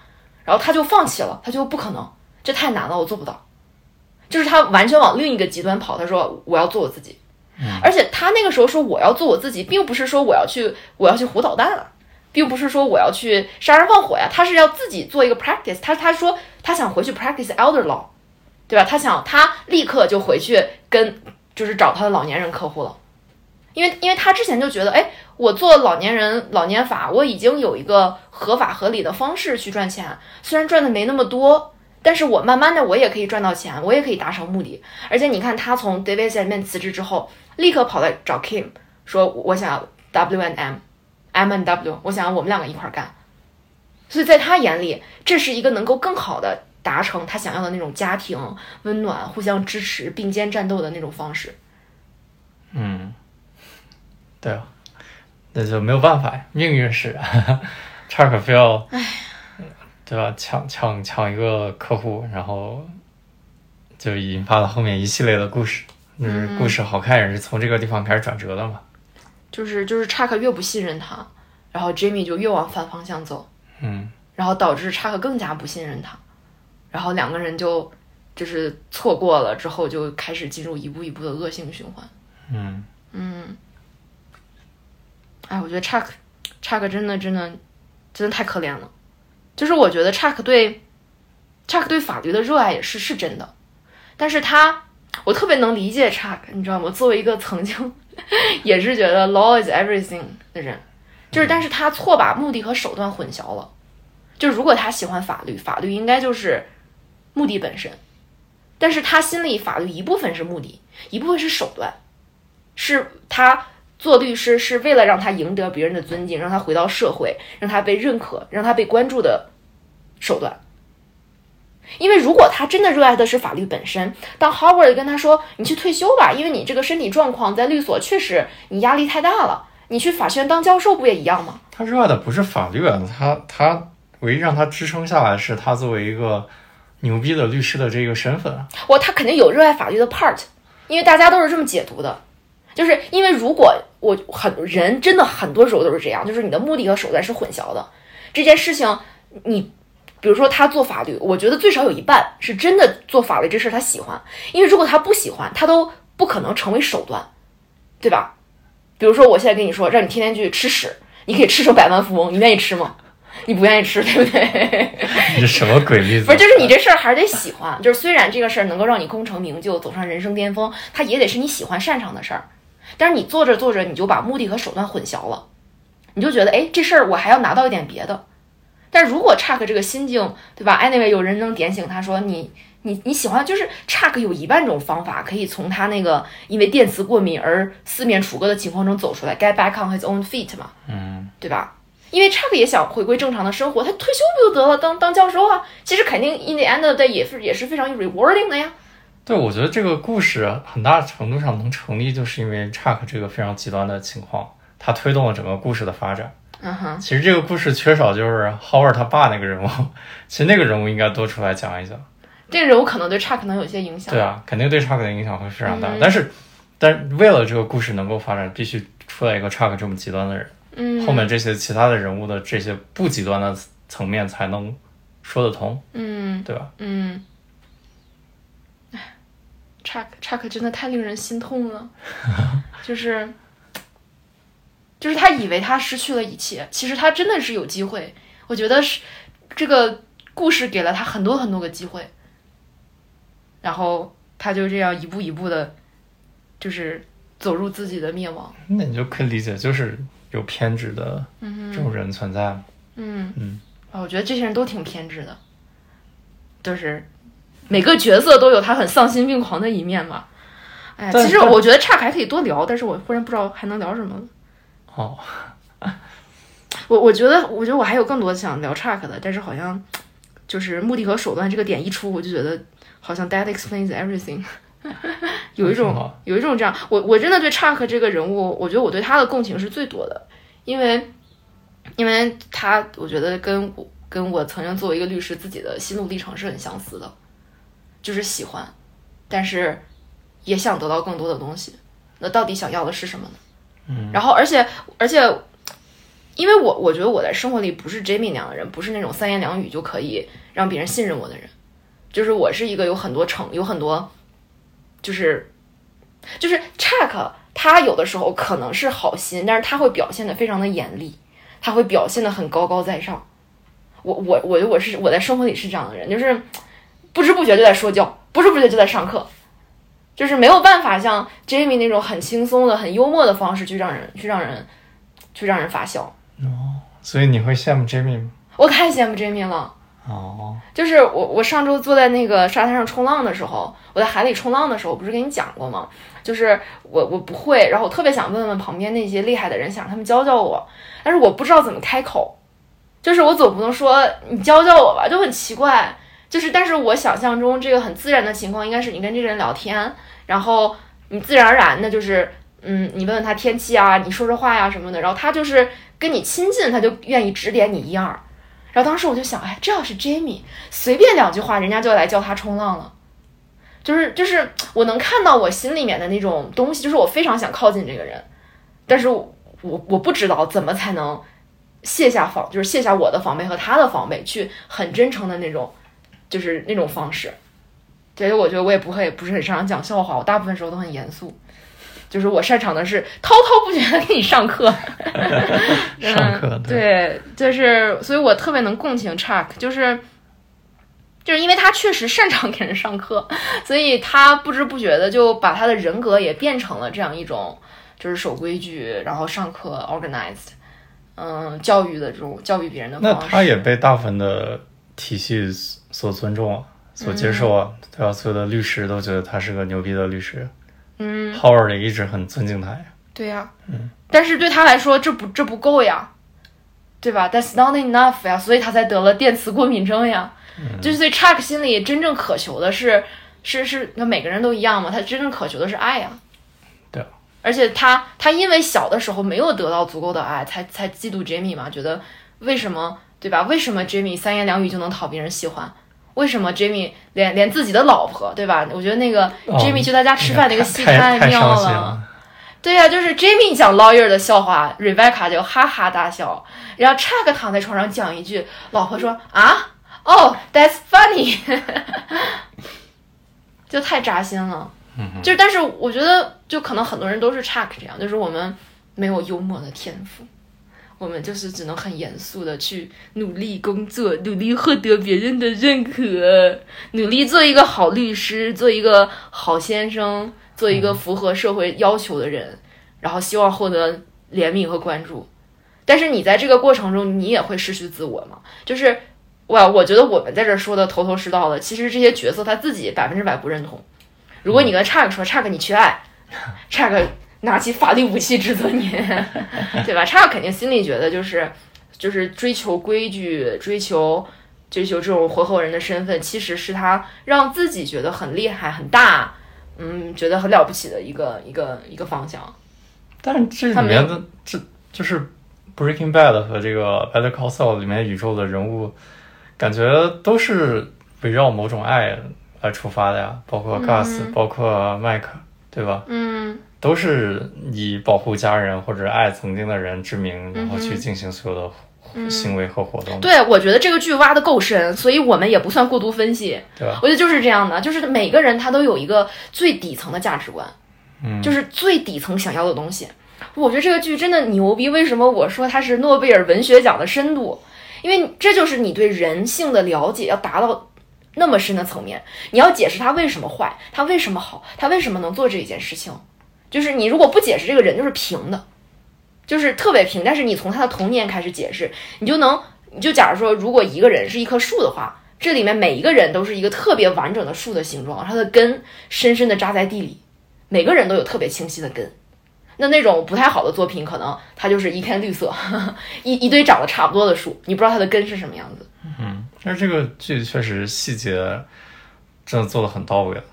然后他就放弃了，他就不可能，这太难了，我做不到。就是他完全往另一个极端跑，他说我要做我自己，而且他那个时候说我要做我自己，并不是说我要去我要去胡捣蛋了，并不是说我要去杀人放火呀，他是要自己做一个 practice，他他说他想回去 practice elder law，对吧？他想他立刻就回去跟就是找他的老年人客户了。因为因为他之前就觉得，哎，我做老年人老年法，我已经有一个合法合理的方式去赚钱，虽然赚的没那么多，但是我慢慢的我也可以赚到钱，我也可以达成目的。而且你看，他从 davidsm 辞职之后，立刻跑来找 Kim 说，我想要 W and M，M and W，我想我们两个一块儿干。所以在他眼里，这是一个能够更好的达成他想要的那种家庭温暖、互相支持、并肩战斗的那种方式。嗯，对啊，那就没有办法呀，命运使然。查克非要，对吧？抢抢抢一个客户，然后就引发了后面一系列的故事。就是故事好看也是从这个地方开始转折的嘛。就是就是查克越不信任他，然后 Jamie 就越往反方向走，嗯。然后导致查克更加不信任他，然后两个人就就是错过了之后就开始进入一步一步的恶性循环。嗯。嗯，哎，我觉得查克查克真的真的真的太可怜了，就是我觉得查克对查克对法律的热爱也是是真的，但是他我特别能理解查克，你知道吗？作为一个曾经 也是觉得 law is everything 的人，就是但是他错把目的和手段混淆了。就如果他喜欢法律，法律应该就是目的本身，但是他心里法律一部分是目的，一部分是手段，是他做律师是为了让他赢得别人的尊敬，让他回到社会，让他被认可，让他被关注的手段。因为如果他真的热爱的是法律本身，当 Howard 跟他说：“你去退休吧，因为你这个身体状况在律所确实你压力太大了，你去法学院当教授不也一样吗？”他热爱的不是法律啊，他他唯一让他支撑下来是他作为一个牛逼的律师的这个身份啊。我他肯定有热爱法律的 part，因为大家都是这么解读的，就是因为如果我很人真的很多时候都是这样，就是你的目的和手段是混淆的，这件事情你比如说他做法律，我觉得最少有一半是真的做法律这事儿他喜欢，因为如果他不喜欢，他都不可能成为手段，对吧？比如说我现在跟你说，让你天天去吃屎，你可以吃成百万富翁，你愿意吃吗？你不愿意吃，对不对？你这什么鬼例子？不是，就是你这事儿还是得喜欢。就是虽然这个事儿能够让你功成名就，走上人生巅峰，它也得是你喜欢擅长的事儿。但是你做着做着，你就把目的和手段混淆了，你就觉得，哎，这事儿我还要拿到一点别的。但如果 Chuck 这个心境，对吧？Anyway，有人能点醒他说，你你你喜欢，就是 Chuck 有一万种方法可以从他那个因为电磁过敏而四面楚歌的情况中走出来，get back on his own feet 嘛，嗯，对吧？因为 Chuck 也想回归正常的生活，他退休不就得了，当当教授啊？其实肯定 in the end 的也是也是非常 rewarding 的呀。对，我觉得这个故事很大程度上能成立，就是因为 Chuck 这个非常极端的情况，它推动了整个故事的发展。嗯哼，其实这个故事缺少就是 Howard 他爸那个人物，其实那个人物应该多出来讲一讲。这个人物可能对 Chuck 能有些影响。对啊，肯定对 Chuck 的影响会非常大。嗯但是，但为了这个故事能够发展，必须出来一个 Chuck 这么极端的人，嗯，后面这些其他的人物的这些不极端的层面才能说得通，嗯对吧？嗯，唉，Chuck Chuck 真的太令人心痛了，就是就是他以为他失去了一切，其实他真的是有机会。我觉得是这个故事给了他很多很多个机会，然后他就这样一步一步的，就是走入自己的灭亡。那你就可以理解，就是有偏执的这种人存在。嗯嗯啊，我觉得这些人都挺偏执的，就是每个角色都有他很丧心病狂的一面嘛。哎，其实我觉得 Chuck 还可以多聊，但是我忽然不知道还能聊什么了。哦，我我觉得，我觉得我还有更多想聊 Chuck 的，但是好像就是目的和手段这个点一出，我就觉得好像 That explains everything，有一种有一种这样，我我真的对 Chuck 这个人物，我觉得我对他的共情是最多的，因为因为他，我觉得跟我跟我曾经作为一个律师自己的心路历程是很相似的，就是喜欢，但是也想得到更多的东西，那到底想要的是什么呢？然后而且而且，因为我我觉得我在生活里不是 Jamie 那样的人，不是那种三言两语就可以让别人信任我的人，就是我是一个有很多成有很多，就是就是 Chuck 他有的时候可能是好心，但是他会表现的非常的严厉，他会表现的很高高在上。我我我我是我在生活里是这样的人，就是不知不觉就在说教，不知不觉就在上课，就是没有办法像 Jamie 那种很轻松的、很幽默的方式去让人去让人去让人发笑。哦所以你会羡慕 Jamie 吗？我太羡慕 Jamie 了。哦，就是我，我上周坐在那个沙滩上冲浪的时候，我在海里冲浪的时候，我不是跟你讲过吗？就是我我不会，然后我特别想问问旁边那些厉害的人，想让他们教教我，但是我不知道怎么开口，就是我总不能说你教教我吧，就很奇怪。就是，但是我想象中这个很自然的情况，应该是你跟这个人聊天，然后你自然而然的就是，嗯，你问问他天气啊，你说说话呀、什么的，然后他就是跟你亲近，他就愿意指点你一二。然后当时我就想，哎，这要是 Jamie，随便两句话，人家就来教他冲浪了。就是就是，我能看到我心里面的那种东西，就是我非常想靠近这个人，但是我我我不知道怎么才能卸下防，就是卸下我的防备和他的防备，去很真诚的那种，就是那种方式。所以我觉得我也不会不是很擅长讲笑话，我大部分时候都很严肃。就是我擅长的是滔滔不绝的给你上课，上课嗯对，就是所以我特别能共情 Chuck，就是就是因为他确实擅长给人上课，所以他不知不觉的就把他的人格也变成了这样一种，就是守规矩，然后上课 organized，嗯，教育的这种教育别人的方式。他也被大部分的体系所尊重啊，所接受啊，嗯对吧？所有的律师都觉得他是个牛逼的律师。嗯，Howard 也一直很尊敬他呀。对呀、嗯但是对他来说这不这不够呀，对吧？That's not enough 呀，所以他才得了电磁过敏症呀。嗯就是所以 Chuck 心里真正渴求的是是是，那每个人都一样嘛，他真正渴求的是爱呀。对啊。而且他他因为小的时候没有得到足够的爱，才才嫉妒 Jamie 嘛，觉得为什么对吧？为什么 Jimmy 三言两语就能讨别人喜欢？为什么 Jimmy 连连自己的老婆对吧？我觉得那个哦 Jamie 去他家吃饭那个戏太太妙了。了。对呀、就是 Jimmy 讲 lawyer 的笑话，Rebecca 就哈哈大笑，然后 Chuck 躺在床上讲一句，老婆说啊哦、t h a t s funny，就太扎心了。嗯就是，但是我觉得，就可能很多人都是 Chuck 这样，就是我们没有幽默的天赋，我们就是只能很严肃的去努力工作，努力获得别人的认可，努力做一个好律师，做一个好先生，做一个符合社会要求的人，然后希望获得怜悯和关注。但是你在这个过程中，你也会失去自我嘛？就是我，我觉得我们在这儿说的头头是道的，其实这些角色他自己百分之百不认同。如果你跟 Chuck 说 Chuck 你缺爱，Chuck 拿起法律武器指责你，对吧？Chuck 肯定心里觉得就是就是追求规矩，追求追求这种活后人的身份，其实是他让自己觉得很厉害、很大，嗯，觉得很了不起的一个一个一个方向。但是这里面的这就是《Breaking Bad》和这个《Better Call Saul》里面宇宙的人物，感觉都是围绕某种爱来出发的呀，包括 Gus，、包括 Mike，，对吧？嗯都是以保护家人或者爱曾经的人之名，然后去进行所有的行为和活动，对，我觉得这个剧挖的够深，所以我们也不算过度分析。对吧？我觉得就是这样的，就是每个人他都有一个最底层的价值观，嗯就是最底层想要的东西。我觉得这个剧真的牛逼，为什么我说它是诺贝尔文学奖的深度？因为这就是你对人性的了解要达到那么深的层面，你要解释他为什么坏，他为什么好，他为什么能做这一件事情。就是你如果不解释，这个人就是平的，就是特别平。但是你从他的童年开始解释，你就能，你就假如说，如果一个人是一棵树的话，这里面每一个人都是一个特别完整的树的形状，它的根深深的扎在地里，每个人都有特别清晰的根。那那种不太好的作品，可能它就是一片绿色，一一堆长得差不多的树，你不知道它的根是什么样子。嗯，但是这个剧确实细节真的做的很到位了。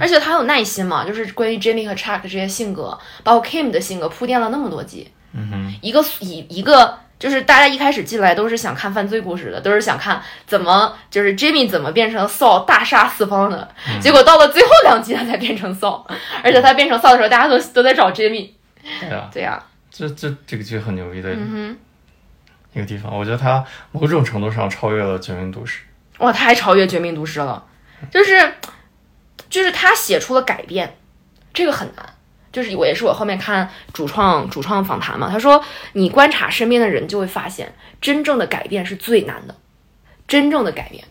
而且他有耐心嘛，就是关于 Jimmy 和 Chuck 这些性格，包括 Kim 的性格铺垫了那么多集，嗯哼，一个一一个就是大家一开始进来都是想看犯罪故事的，都是想看怎么就是 Jimmy 怎么变成 Saul 大杀四方的，结果到了最后两集他才变成 Saul，而且他变成 Saul 的时候，大家都都在找 Jimmy，对啊，对呀、这这这个剧很牛逼的嗯一个地方，我觉得它某种程度上超越了《绝命毒师》。哇，他还超越《绝命毒师》了，就是就是他写出了改变，这个很难。就是我也是我后面看主创主创访谈嘛，他说你观察身边的人就会发现，真正的改变是最难的，真正的改变，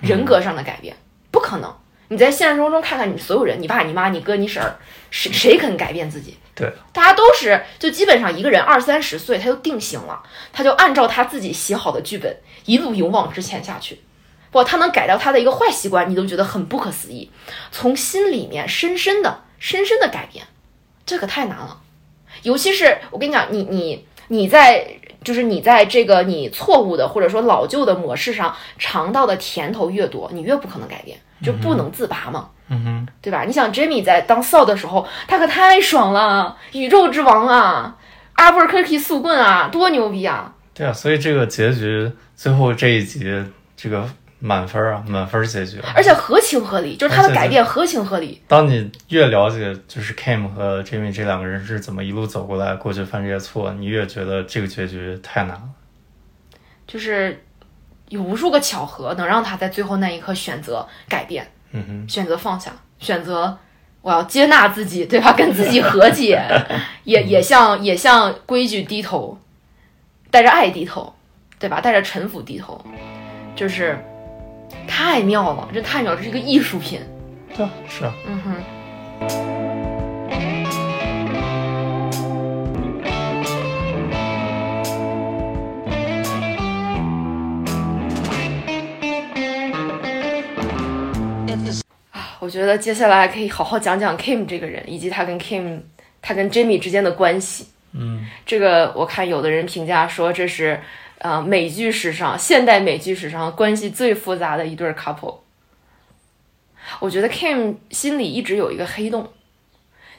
人格上的改变不可能。你在现实生活中看看你所有人，你爸、你妈、你哥、你婶儿，谁谁肯改变自己？对，大家都是就基本上一个人二三十岁他就定型了，他就按照他自己写好的剧本一路勇往直前下去。不，他能改掉他的一个坏习惯，你都觉得很不可思议。从心里面深深的、深深的改变，这可太难了。尤其是我跟你讲，你你你在就是你在这个你错误的或者说老旧的模式上尝到的甜头越多，你越不可能改变，就不能自拔嘛。嗯哼，对吧？你想，Jamie 在当 Saul 的时候，他可太爽了，宇宙之王啊，阿布尔科提速棍啊，多牛逼啊！对啊，所以这个结局最后这一集这个满分啊，满分结局。而且合情合理，就是他的改变合情合理。当你越了解就是 Kim 和 Jimmy 这两个人是怎么一路走过来，过去犯这些错，你越觉得这个结局太难了。就是有无数个巧合，能让他在最后那一刻选择改变，嗯哼，选择放下，选择我要接纳自己，对吧？跟自己和解，也也向也向规矩低头，带着爱低头，对吧？带着臣服低头，就是太妙了，这太妙了，这是一个艺术品。是啊，嗯哼。啊我觉得接下来可以好好讲讲 Kim 这个人，以及他跟 Kim、他跟 Jimmy 之间的关系。嗯，这个我看有的人评价说这是呃美剧史上现代美剧史上关系最复杂的一对 couple。我觉得 Kim 心里一直有一个黑洞，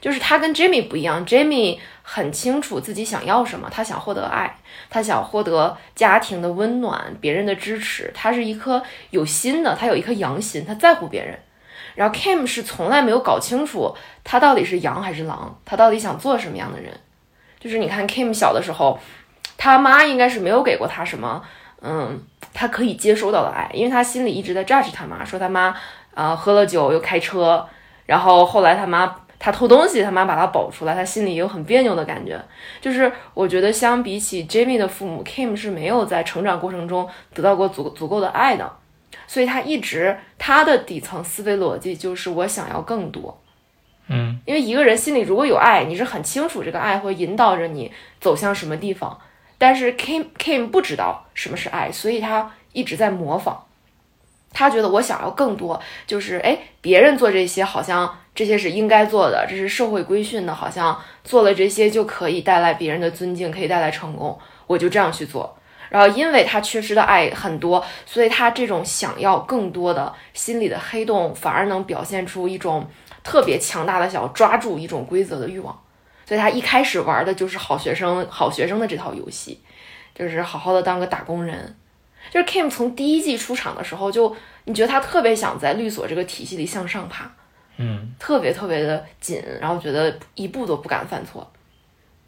就是他跟 Jimmy 不一样，Jimmy 很清楚自己想要什么，他想获得爱，他想获得家庭的温暖，别人的支持，他是一颗有心的，他有一颗阳心，他在乎别人。然后 Kim 是从来没有搞清楚他到底是羊还是狼，他到底想做什么样的人。就是你看 Kim 小的时候，他妈应该是没有给过他什么，嗯，他可以接收到的爱，因为他心里一直在 judge 他妈，说他妈啊、呃喝了酒又开车，然后后来他妈他偷东西，他妈把他保出来，他心里有很别扭的感觉。就是我觉得相比起 Jamie 的父母，Kim 是没有在成长过程中得到过足足够的爱的，所以他一直他的底层思维逻辑就是我想要更多。嗯因为一个人心里如果有爱，你是很清楚这个爱会引导着你走向什么地方。但是 Kim Kim 不知道什么是爱，所以他一直在模仿。他觉得我想要更多，就是哎，别人做这些好像这些是应该做的，这是社会规训的，好像做了这些就可以带来别人的尊敬，可以带来成功，我就这样去做。然后因为他缺失的爱很多，所以他这种想要更多的心里的黑洞，反而能表现出一种特别强大的想要抓住一种规则的欲望。所以他一开始玩的就是好学生、好学生的这套游戏，就是好好的当个打工人。就是 Kim 从第一季出场的时候就，你觉得他特别想在律所这个体系里向上爬，嗯特别特别的紧，然后觉得一步都不敢犯错，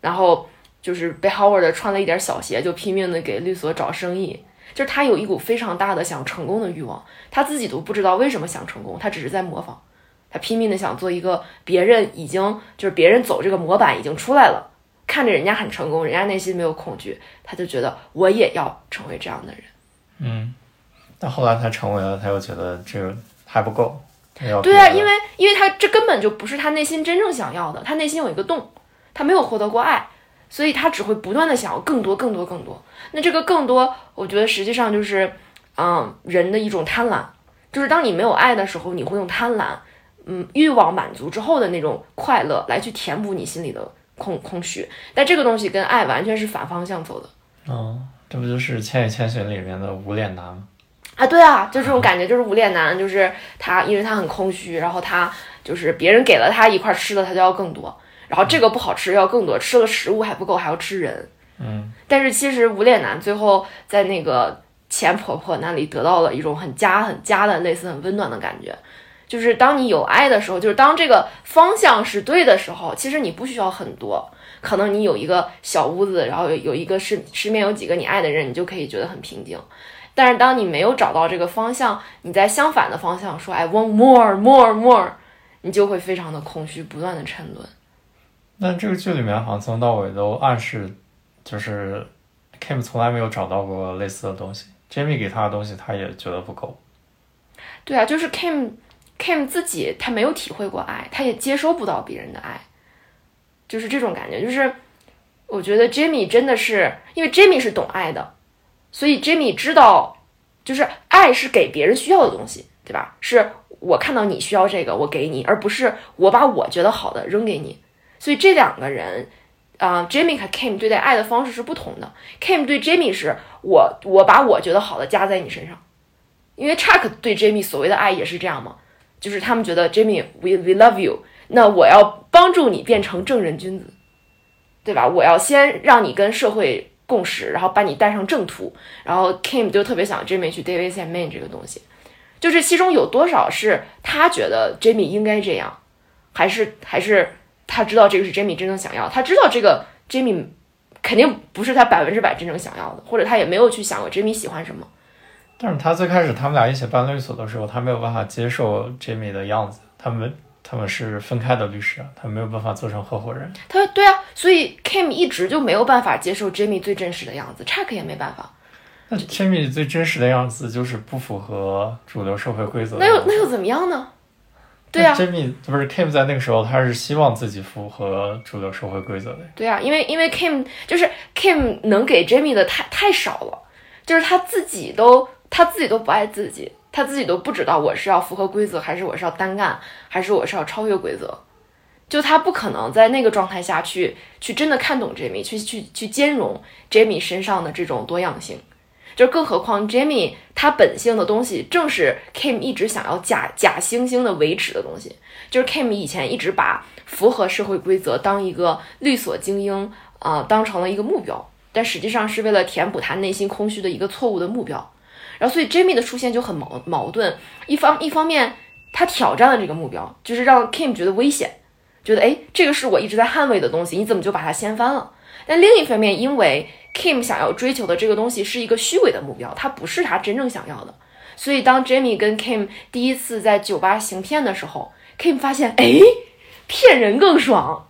然后就是被 Howard 穿了一点小鞋就拼命的给律所找生意，就是他有一股非常大的想成功的欲望，他自己都不知道为什么想成功，他只是在模仿，他拼命的想做一个别人已经就是别人走这个模板已经出来了，看着人家很成功，人家内心没有恐惧，他就觉得我也要成为这样的人。嗯，但后来他成为了，他又觉得这个还不够，对啊，因为因为他这根本就不是他内心真正想要的，他内心有一个洞，他没有获得过爱，所以他只会不断的想要更多、更多、更多。那这个更多，我觉得实际上就是，嗯，人的一种贪婪，就是当你没有爱的时候，你会用贪婪，嗯，欲望满足之后的那种快乐来去填补你心里的空空虚，但这个东西跟爱完全是反方向走的。嗯，这不就是《千与千寻》里面的无脸男吗？啊，对啊，就这种感觉，就是无脸男，就是他，因为他很空虚，然后他就是别人给了他一块吃的，他就要更多，然后这个不好吃要更多，吃了食物还不够，还要吃人。嗯但是其实无脸男最后在那个前婆婆那里得到了一种很家很家的类似很温暖的感觉，就是当你有爱的时候，就是当这个方向是对的时候，其实你不需要很多，可能你有一个小屋子，然后有有一个身身边有几个你爱的人，你就可以觉得很平静。但是当你没有找到这个方向，你在相反的方向说 I want more more more，你就会非常的空虚，不断的沉沦。那这个剧里面好像从头到尾都暗示，就是 Kim 从来没有找到过类似的东西，Jamie 给他的东西他也觉得不够。对啊，就是 Kim Kim 自己他没有体会过爱，他也接收不到别人的爱，就是这种感觉。就是我觉得 Jimmy 真的是，因为 Jimmy 是懂爱的，所以 Jimmy 知道，就是爱是给别人需要的东西，对吧？是我看到你需要这个，我给你，而不是我把我觉得好的扔给你。所以这两个人。啊、，Jimmy 和 Kim 对待爱的方式是不同的。Kim 对 Jimmy 是我我把我觉得好的加在你身上，因为 Chuck 对 Jimmy 所谓的爱也是这样嘛，就是他们觉得 Jimmy，we we love you，那我要帮助你变成正人君子，对吧？我要先让你跟社会共识，然后把你带上正途。然后 Kim 就特别想 Jimmy 去 David and Man 这个东西，就这其中有多少是他觉得 Jimmy 应该这样，还是还是他知道这个是 Jimmy 真正想要，他知道这个 Jimmy 肯定不是他百分之百真正想要的，或者他也没有去想过 Jimmy 喜欢什么。但是他最开始他们俩一起办律所的时候，他没有办法接受 Jamie 的样子，他们他们是分开的律师啊，他没有办法做成合伙人。他对啊，所以 Kim 一直就没有办法接受 Jamie 最真实的样子，Chuck 也没办法。那 Jamie 最真实的样子就是不符合主流社会规则 那又。那又怎么样呢？对啊，Jamie 不是 Kim 在那个时候，他是希望自己符合主流社会规则的。对啊，因为因为 Kim 就是 Kim 能给 Jamie 的太太少了，就是他自己都他自己都不爱自己，他自己都不知道我是要符合规则，还是我是要单干，还是我是要超越规则。就他不可能在那个状态下去去真的看懂 Jamie，去去去兼容 Jamie 身上的这种多样性。就更何况 Jamie 他本性的东西，正是 Kim 一直想要假假惺惺的维持的东西。就是 Kim 以前一直把符合社会规则当一个律所精英啊、呃当成了一个目标，但实际上是为了填补他内心空虚的一个错误的目标。然后，所以 Jamie 的出现就很矛矛盾。一方一方面，他挑战了这个目标，就是让 Kim 觉得危险，觉得哎，这个是我一直在捍卫的东西，你怎么就把它掀翻了？但另一方面，因为 Kim 想要追求的这个东西是一个虚伪的目标，它不是他真正想要的，所以当 Jamie 跟 Kim 第一次在酒吧行骗的时候，Kim 发现哎，骗人更爽。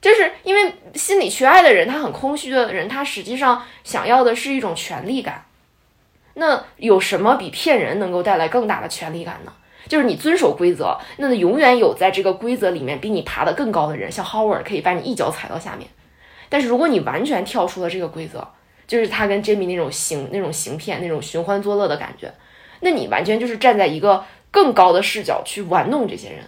就是因为心里缺爱的人，他很空虚的人，他实际上想要的是一种权力感。那有什么比骗人能够带来更大的权力感呢？就是你遵守规则，那永远有在这个规则里面比你爬得更高的人，像 Howard 可以把你一脚踩到下面。但是如果你完全跳出了这个规则，就是他跟 Jamie 那种行那种行骗、那种寻欢作乐的感觉，那你完全就是站在一个更高的视角去玩弄这些人，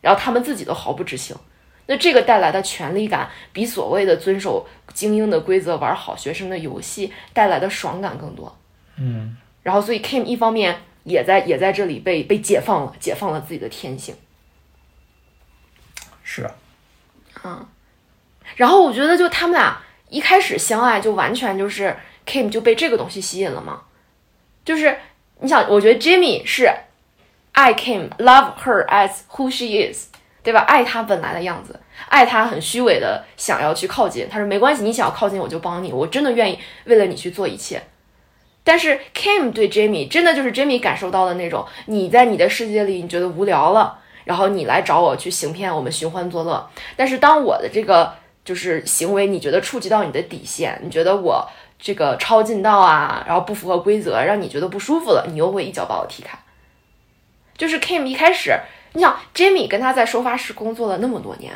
然后他们自己都毫不知情。那这个带来的权力感，比所谓的遵守精英的规则、玩好学生的游戏带来的爽感更多。嗯，然后所以 Kim 一方面也在也在这里被被解放了，解放了自己的天性。是啊，嗯，然后我觉得就他们俩一开始相爱就完全就是 Kim 就被这个东西吸引了嘛，就是你想，我觉得 Jimmy 是爱 Kim，love her as who she is。对吧？爱她本来的样子，爱她很虚伪的想要去靠近。他说没关系，你想要靠近我就帮你，我真的愿意为了你去做一切。但是 Kim 对 Jamie 真的就是 Jamie 感受到的那种，你在你的世界里你觉得无聊了，然后你来找我去行骗，我们寻欢作乐。但是当我的这个就是行为你觉得触及到你的底线，你觉得我这个超近道啊，然后不符合规则，让你觉得不舒服了，你又会一脚把我踢开。就是 Kim 一开始。你想，Jamie 跟他在收发室工作了那么多年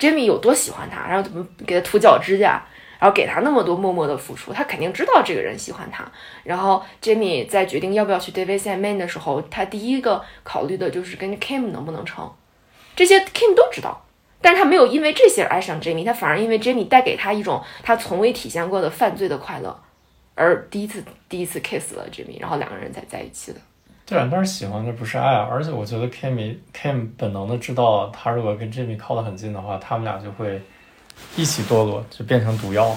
，Jamie 有多喜欢他，然后怎么给他涂脚指甲，然后给他那么多默默的付出，他肯定知道这个人喜欢他。然后 Jamie 在决定要不要去 David s a m a n 的时候，他第一个考虑的就是跟 Kim 能不能成，这些 Kim 都知道，但是他没有因为这些爱上 Jamie，他反而因为 Jamie 带给他一种他从未体现过的犯罪的快乐，而第一次第一次 kiss 了 Jamie，然后两个人才在一起的。对啊，但是喜欢的不是爱，而且我觉得 Kim Kim 本能的知道，他如果跟 Jimmy 靠得很近的话，他们俩就会一起堕落，就变成毒药。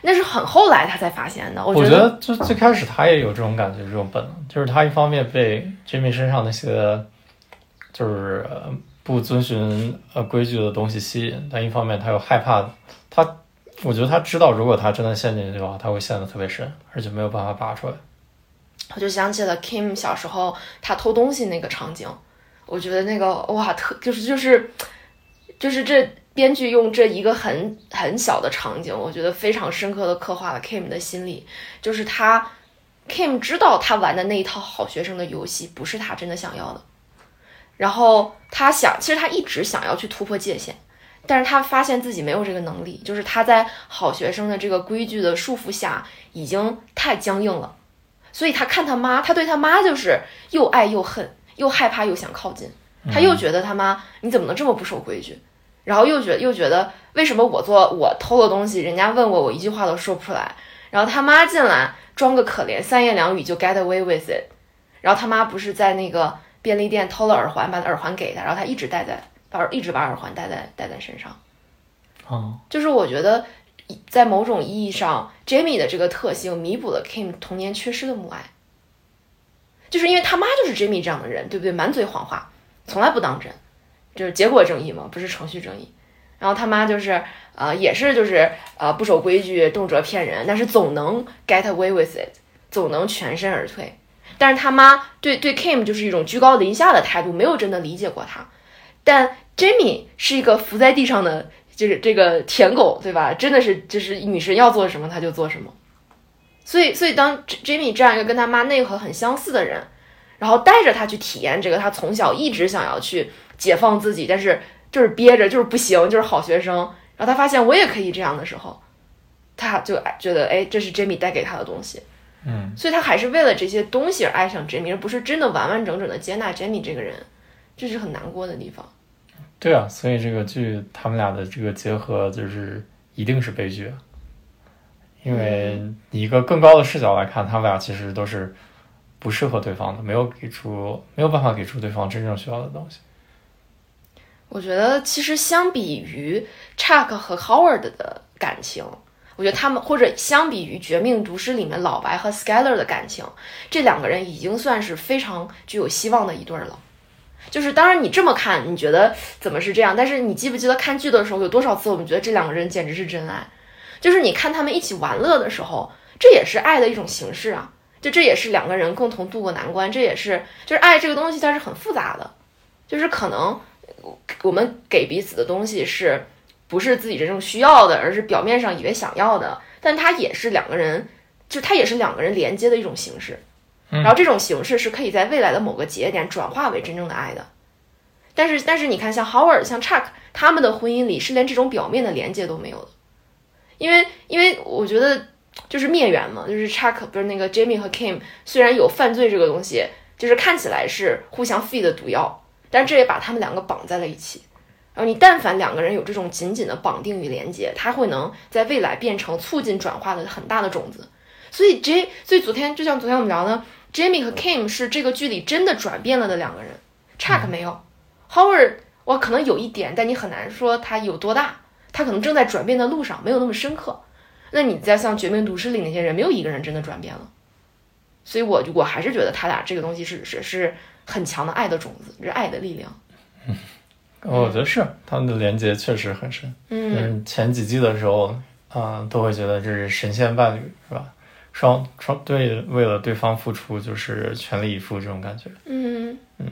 那是很后来他才发现的。我觉得就最开始他也有这种感觉，这种本能，就是他一方面被 Jimmy 身上那些就是不遵循呃规矩的东西吸引，但一方面他又害怕他，我觉得他知道，如果他真的陷进去的话，他会陷得特别深，而且没有办法拔出来。我就想起了 Kim 小时候他偷东西那个场景，我觉得那个哇特就是就是就是这编剧用这一个很很小的场景，我觉得非常深刻的刻画了 Kim 的心理，就是他 Kim 知道他玩的那一套好学生的游戏不是他真的想要的，然后他想其实他一直想要去突破界限，但是他发现自己没有这个能力，就是他在好学生的这个规矩的束缚下已经太僵硬了。所以他看他妈，他对他妈就是又爱又恨，又害怕又想靠近。他又觉得他妈你怎么能这么不守规矩？然后又觉又觉得为什么我做我偷了东西，人家问我我一句话都说不出来。然后他妈进来装个可怜，三言两语就 get away with it。然后他妈不是在那个便利店偷了耳环，把耳环给他，然后他一直戴在，把一直把耳环戴在戴在身上。哦，就是我觉得。在某种意义上，Jamie 的这个特性弥补了 Kim 童年缺失的母爱，就是因为他妈就是 Jamie 这样的人，对不对？满嘴谎话，从来不当真，就是结果正义嘛，不是程序正义。然后他妈就是呃，也是就是呃不守规矩，动辄骗人，但是总能 get away with it，总能全身而退。但是他妈对对 Kim 就是一种居高临下的态度，没有真的理解过他。但 Jamie 是一个伏在地上的。就是这个舔狗，对吧？真的是，就是女神要做什么，他就做什么。所以，所以当 Jimmy 这样一个跟他妈内核很相似的人，然后带着他去体验这个他从小一直想要去解放自己，但是就是憋着，就是不行，就是好学生。然后他发现我也可以这样的时候，他就觉得，哎，这是 Jimmy 带给他的东西。嗯，所以他还是为了这些东西而爱上 Jimmy，而不是真的完完整整的接纳 Jimmy 这个人，这是很难过的地方。对啊，所以这个剧他们俩的这个结合就是一定是悲剧，因为以一个更高的视角来看，他们俩其实都是不适合对方的，没有给出没有办法给出对方真正需要的东西。我觉得其实相比于 Chuck 和 Howard 的感情，我觉得他们或者相比于《绝命毒师》里面老白和 Skyler 的感情，这两个人已经算是非常具有希望的一对了。就是当然你这么看，你觉得怎么是这样？但是你记不记得看剧的时候，有多少次我们觉得这两个人简直是真爱？就是你看他们一起玩乐的时候，这也是爱的一种形式啊。就这也是两个人共同度过难关，这也是就是爱这个东西，它是很复杂的。就是可能我们给彼此的东西是不是自己真正需要的，而是表面上以为想要的，但它也是两个人，就它也是两个人连接的一种形式。然后这种形式是可以在未来的某个节点转化为真正的爱的。但是，但是你看，像 Howard、像 Chuck 他们的婚姻里是连这种表面的连接都没有的，因为，因为我觉得就是灭缘嘛，就是 Chuck 不是那个 Jamie 和 Kim 虽然有犯罪这个东西，就是看起来是互相 feed 的毒药，但这也把他们两个绑在了一起。然后你但凡两个人有这种紧紧的绑定与连接，他会能在未来变成促进转化的很大的种子。所以 J，所以昨天就像昨天我们聊的。Jamie 和 Kim 是这个剧里真的转变了的两个人，Chuck 没有，Howard 我可能有一点，但你很难说他有多大，他可能正在转变的路上，没有那么深刻。那你在像《绝命毒师》里那些人，没有一个人真的转变了，所以我我还是觉得他俩这个东西是是是很强的爱的种子，是爱的力量。嗯，我觉得是他们的连接确实很深。嗯，前几季的时候，啊，都会觉得这是神仙伴侣，是吧？双双对为了对方付出就是全力以赴这种感觉，嗯嗯，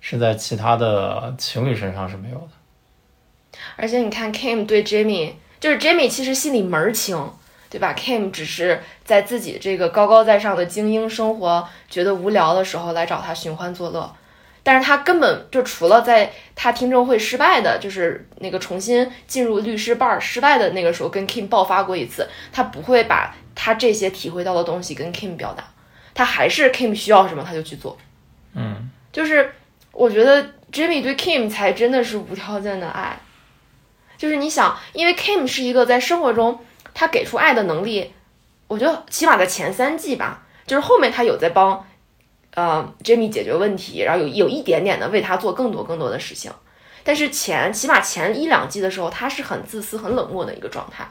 是在其他的情侣身上是没有的。而且你看，Kim 对 Jamie，就是 Jamie 其实心里门儿清，对吧？Kim 只是在自己这个高高在上的精英生活觉得无聊的时候来找他寻欢作乐，但是他根本就除了在他听证会失败的，就是那个重新进入律师 bar 失败的那个时候跟 Kim 爆发过一次，他不会把。他这些体会到的东西跟 Kim 表达，他还是 Kim 需要什么他就去做，嗯，就是我觉得 Jimmy 对 Kim 才真的是无条件的爱，就是你想，因为 Kim 是一个在生活中他给出爱的能力，我觉得起码在前三季吧，就是后面他有在帮呃 Jimmy 解决问题，然后有有一点点的为他做更多更多的事情，但是前起码前一两季的时候，他是很自私很冷漠的一个状态。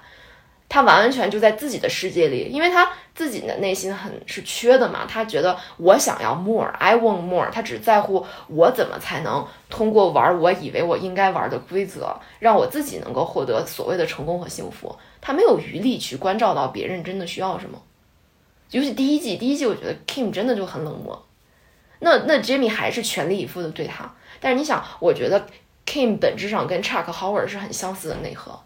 他完完全就在自己的世界里，因为他自己的内心很是缺的嘛。他觉得我想要 more，I want more。他只在乎我怎么才能通过玩我以为我应该玩的规则，让我自己能够获得所谓的成功和幸福。他没有余力去关照到别人真的需要什么。尤其第一季，第一季我觉得 Kim 真的就很冷漠。那那 Jimmy 还是全力以赴的对他。但是你想，我觉得 Kim 本质上跟 Chuck Howard 是很相似的内核。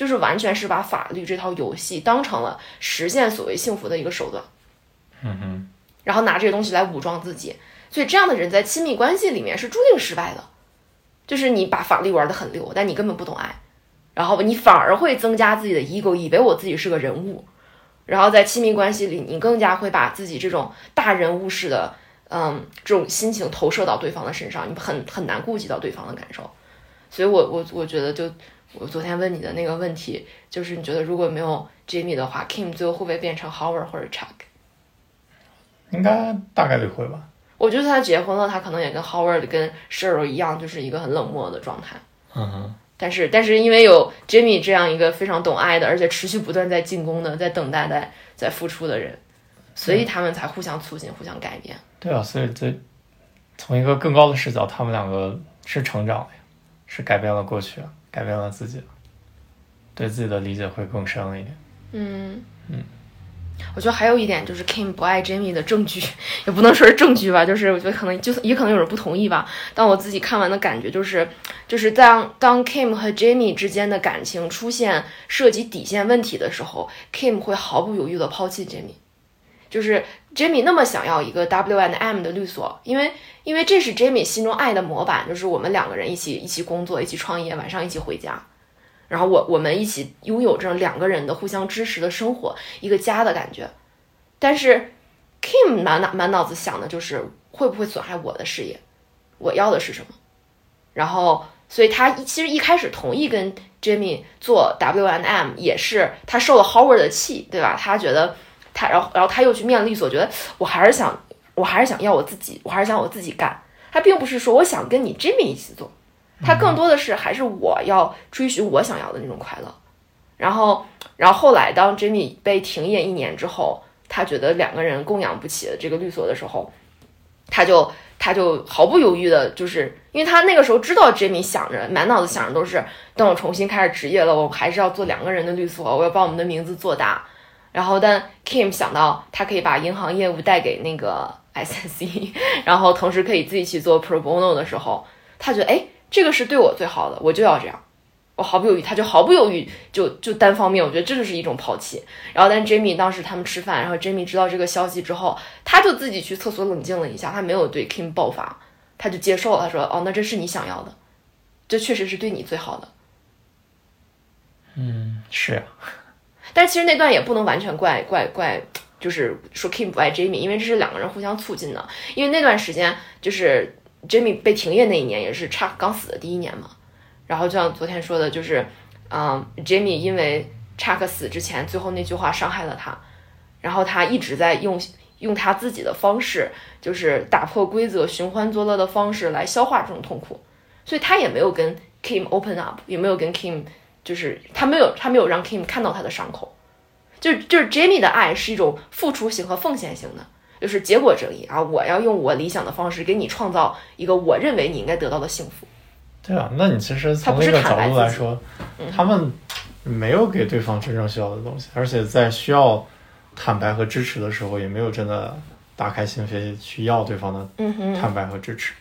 就是完全是把法律这套游戏当成了实现所谓幸福的一个手段，嗯哼，然后拿这些东西来武装自己，所以这样的人在亲密关系里面是注定失败的。就是你把法律玩得很溜，但你根本不懂爱，然后你反而会增加自己的 ego，以为我自己是个人物，然后在亲密关系里，你更加会把自己这种大人物式的，嗯，这种心情投射到对方的身上，你很很难顾及到对方的感受。所以我我我觉得就。我昨天问你的那个问题，就是你觉得如果没有 Jimmy 的话，Kim 最后会不会变成 Howard 或者 Chuck？应该大概率会吧。我觉得他结婚了，他可能也跟 Howard 跟 Sheryl 一样，就是一个很冷漠的状态。嗯哼。但是，但是因为有 Jimmy 这样一个非常懂爱的，而且持续不断在进攻的，在等待、在在付出的人，所以他们才互相促进、互相改变。对啊，所以这从一个更高的视角，他们两个是成长的呀，是改变了过去。改变了自己，对自己的理解会更深了一点。嗯嗯，我觉得还有一点就是 Kim 不爱 Jamie 的证据，也不能说是证据吧，就是我觉得可能就也可能有人不同意吧。但我自己看完的感觉就是，就是当当 Kim 和 Jamie 之间的感情出现涉及底线问题的时候，Kim 会毫不犹豫的抛弃 Jamie。就是 Jamie 那么想要一个 W and M 的律所，因为因为这是 Jamie 心中爱的模板，就是我们两个人一起一起工作，一起创业，晚上一起回家，然后我我们一起拥有这样两个人的互相支持的生活，一个家的感觉。但是 Kim 满脑满脑子想的就是会不会损害我的事业，我要的是什么？然后，所以他其实一开始同意跟 Jamie 做 W and M，也是他受了 Howard 的气，对吧？他觉得。他，然后，然后他又去面了律所，觉得我还是想，我还是想要我自己，我还是想我自己干。他并不是说我想跟你 Jimmy 一起做，他更多的是还是我要追寻我想要的那种快乐。然后，然后后来当 Jimmy 被停业一年之后，他觉得两个人供养不起这个律所的时候，他就他就毫不犹豫的，就是因为他那个时候知道 Jimmy 想着满脑子想着都是，等我重新开始职业了，我还是要做两个人的律所，我要把我们的名字做大。然后，但 Kim 想到他可以把银行业务带给那个 SNC，然后同时可以自己去做 Pro Bono 的时候，他觉得哎，这个是对我最好的，我就要这样。我毫不犹豫，他就毫不犹豫就就单方面，我觉得这就是一种抛弃。然后，但 Jamie 当时他们吃饭，然后 Jamie 知道这个消息之后，他就自己去厕所冷静了一下，他没有对 Kim 爆发，他就接受了。他说：“哦，那这是你想要的，这确实是对你最好的。”嗯，是。但其实那段也不能完全怪怪怪，就是说 Kim 不爱 Jamie，因为这是两个人互相促进的。因为那段时间就是 Jamie 被停业那一年，也是 Chuck 刚死的第一年嘛。然后就像昨天说的，就是，嗯，Jamie 因为 Chuck 死之前最后那句话伤害了他，然后他一直在用用他自己的方式，就是打破规则、寻欢作乐的方式来消化这种痛苦，所以他也没有跟 Kim open up，也没有跟 Kim。就是他没有，他没有让 Kim 看到他的伤口，就是就是 Jamie 的爱是一种付出型和奉献型的，就是结果正义啊，我要用我理想的方式给你创造一个我认为你应该得到的幸福。对啊，那你其实从那个角度来说，他们没有给对方真正需要的东西，而且在需要坦白和支持的时候，也没有真的打开心扉去要对方的坦白和支持。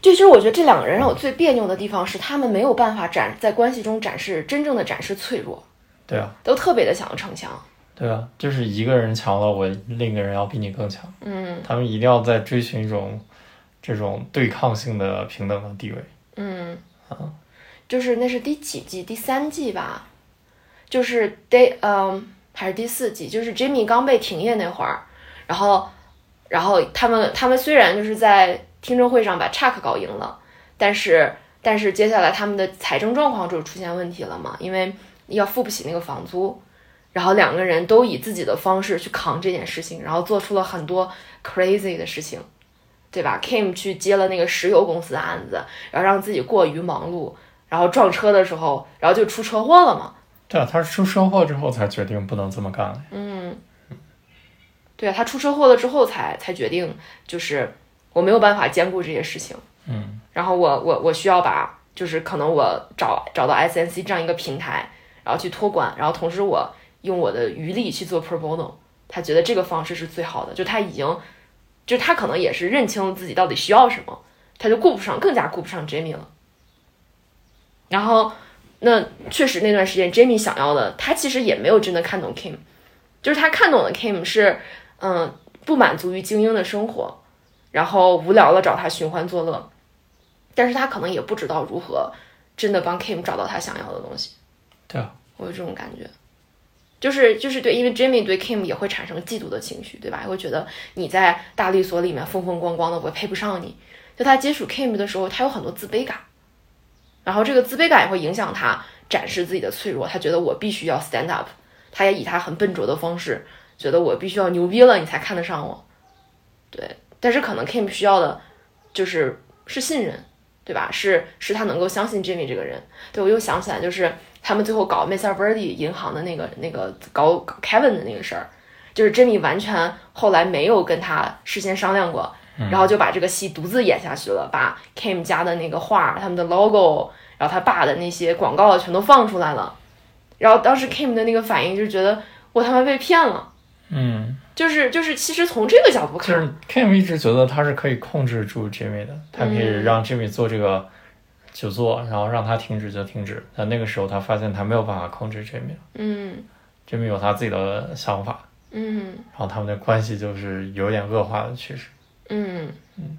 就其实我觉得这两个人让我最别扭的地方是，他们没有办法展在关系中展示真正的展示脆弱。对啊，都特别的想要逞强。对啊，就是一个人强了，我另一个人要比你更强。嗯，他们一定要在追寻一种这种对抗性的平等的地位。嗯，啊，就是那是第几季？第三季吧？就是 Day，嗯，还是第四季？就是 Jimmy 刚被停业那会儿，然后，然后他们他们虽然就是在。听证会上把 Chuck 搞赢了，但是但是接下来他们的财政状况就出现问题了嘛，因为要付不起那个房租，然后两个人都以自己的方式去扛这件事情，然后做出了很多 crazy 的事情，对吧？Kim 去接了那个石油公司的案子，然后让自己过于忙碌，然后撞车的时候，然后就出车祸了嘛。对啊，他是出车祸之后才决定不能这么干的。嗯，对啊，他出车祸了之后才才决定就是。我没有办法兼顾这些事情，嗯，然后我我我需要把，就是可能我找找到 SNC 这样一个平台，然后去托管，然后同时我用我的余力去做 pro bono，他觉得这个方式是最好的，就他已经，就他可能也是认清自己到底需要什么，他就顾不上，更加顾不上 Jamie 了。然后那确实那段时间 Jamie 想要的，他其实也没有真的看懂 Kim，就是他看懂的 Kim 是，嗯，不满足于精英的生活。然后无聊了找他寻欢作乐，但是他可能也不知道如何真的帮 Kim 找到他想要的东西。对啊，我有这种感觉，就是就是对，因为 Jimmy 对 Kim 也会产生嫉妒的情绪，对吧？会觉得你在大律所里面风风光光的，我配不上你。就他接触 Kim 的时候，他有很多自卑感，然后这个自卑感也会影响他展示自己的脆弱。他觉得我必须要 stand up，他也以他很笨拙的方式，觉得我必须要牛逼了，你才看得上我。对。但是可能 Kim 需要的，就是是信任，对吧？是是他能够相信 Jimmy 这个人。对我又想起来，就是他们最后搞 Mr. Birdy 银行的那个那个搞 Kevin 的那个事儿，就是 Jimmy 完全后来没有跟他事先商量过，然后就把这个戏独自演下去了，把 Kim 家的那个画、他们的 logo，然后他爸的那些广告全都放出来了。然后当时 Kim 的那个反应就是觉得我他妈被骗了。嗯。就是就是，其实从这个角度看，就是 Kim 一直觉得他是可以控制住 Jimmy 的，他可以让 Jimmy 做这个久坐，然后让他停止就停止。但那个时候他发现他没有办法控制 Jimmy 嗯，Jimmy 有他自己的想法，嗯，然后他们的关系就是有点恶化的趋势，嗯。嗯，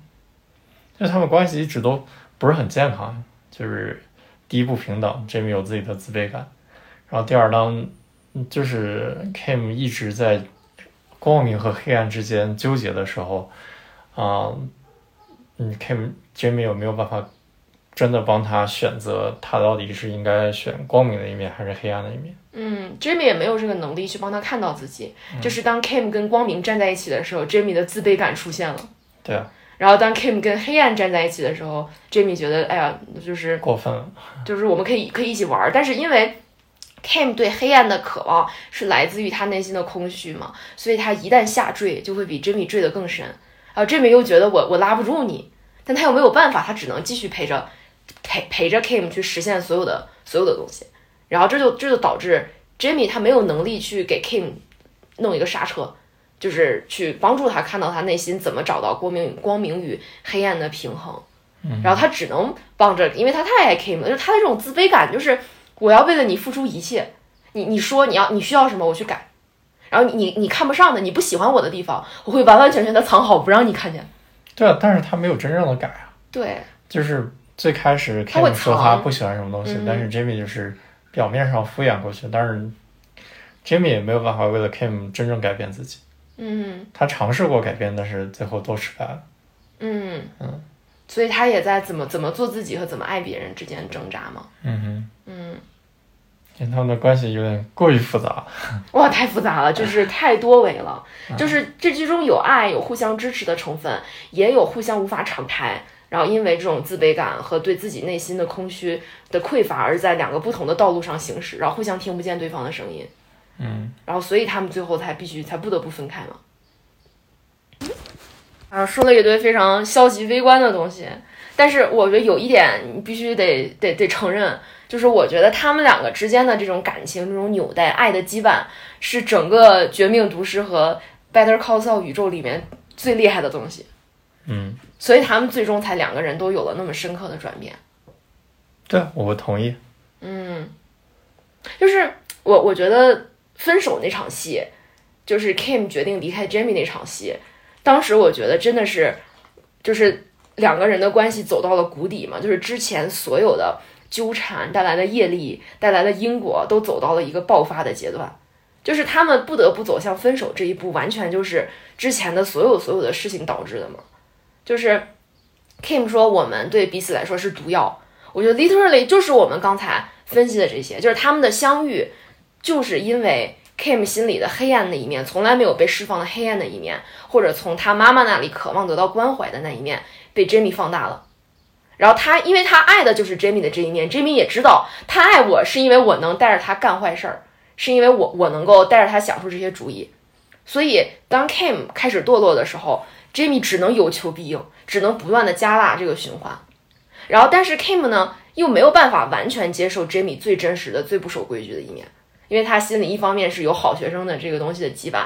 就他们关系一直都不是很健康，就是第一不平等，Jimmy 有自己的自卑感，然后第二当就是 Kim 一直在。光明和黑暗之间纠结的时候，啊，嗯，KIM，JIMMY 有没有办法真的帮他选择？他到底是应该选光明的一面还是黑暗的一面？嗯，JIMMY 也没有这个能力去帮他看到自己。就是当 Kim 跟光明站在一起的时候，JIMMY 的自卑感出现了。对啊。然后当 Kim 跟黑暗站在一起的时候，JIMMY 觉得，哎呀，就是过分了。就是我们可以可以一起玩，但是因为。Kim 对黑暗的渴望是来自于他内心的空虚嘛，所以他一旦下坠，就会比 Jimmy 坠得更深。然后 Jimmy 又觉得我我拉不住你，但他又没有办法，他只能继续陪着陪陪着 Kim 去实现所有的所有的东西，然后这就这就导致 Jimmy 他没有能力去给 Kim 弄一个刹车，就是去帮助他看到他内心怎么找到光明光明与黑暗的平衡。然后他只能帮着，因为他太爱 Kim 了，就是他的这种自卑感，就是我要为了你付出一切，你你说你要你需要什么，我去改，然后你你你看不上的，你不喜欢我的地方，我会完完全全的藏好，不让你看见。对啊，但是他没有真正的改啊，对，就是最开始 Kim 说他不喜欢什么东西，嗯。但是 Jimmy 就是表面上敷衍过去，但是 Jimmy 也没有办法为了 Kim 真正改变自己，嗯。他尝试过改变，但是最后都失败了。嗯。嗯，所以他也在怎么怎么做自己和怎么爱别人之间挣扎嘛。嗯哼，嗯，跟他们的关系有点过于复杂。哇，太复杂了，就是太多维了，就是这之中有爱，有互相支持的成分，也有互相无法敞开。然后因为这种自卑感和对自己内心的空虚的匮乏，而在两个不同的道路上行驶，然后互相听不见对方的声音。嗯，然后所以他们最后才必须才不得不分开嘛。啊，说了一堆非常消极悲观的东西，但是我觉得有一点你必须得得得承认，就是我觉得他们两个之间的这种感情、这种纽带、爱的羁绊，是整个《绝命毒师》和《Better Call Saul》宇宙里面最厉害的东西。嗯，所以他们最终才两个人都有了那么深刻的转变。对，我同意。嗯，就是我我觉得分手那场戏，就是 Kim 决定离开 Jamie 那场戏，当时我觉得真的是，就是两个人的关系走到了谷底嘛，就是之前所有的纠缠带来的业力带来的因果都走到了一个爆发的阶段，就是他们不得不走向分手这一步，完全就是之前的所有所有的事情导致的嘛，就是 Kim 说我们对彼此来说是毒药。我觉得 literally 就是我们刚才分析的这些，就是他们的相遇，就是因为 Kim 心里的黑暗的一面，从来没有被释放的黑暗的一面，或者从他妈妈那里渴望得到关怀的那一面，被 Jamie 放大了。然后他，因为他爱的就是 Jamie 的这一面，Jamie 也知道他爱我是因为我能带着他干坏事儿，是因为我我能够带着他想出这些主意。所以当 Kim 开始堕落的时候，Jimmy 只能有求必应，只能不断的加大这个循环。然后，但是 Kim 呢，又没有办法完全接受 Jamie 最真实的、最不守规矩的一面，因为他心里一方面是有好学生的这个东西的羁绊，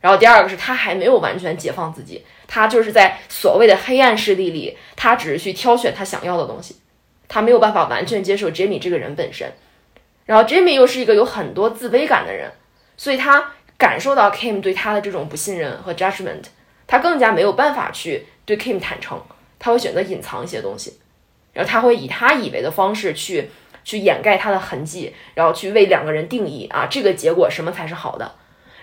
然后第二个是他还没有完全解放自己，他就是在所谓的黑暗势力里，他只是去挑选他想要的东西，他没有办法完全接受 Jamie 这个人本身。然后 Jamie 又是一个有很多自卑感的人，所以他感受到 Kim 对他的这种不信任和 judgment，他更加没有办法去对 Kim 坦诚，他会选择隐藏一些东西。然后他会以他以为的方式去去掩盖他的痕迹，然后去为两个人定义啊这个结果什么才是好的。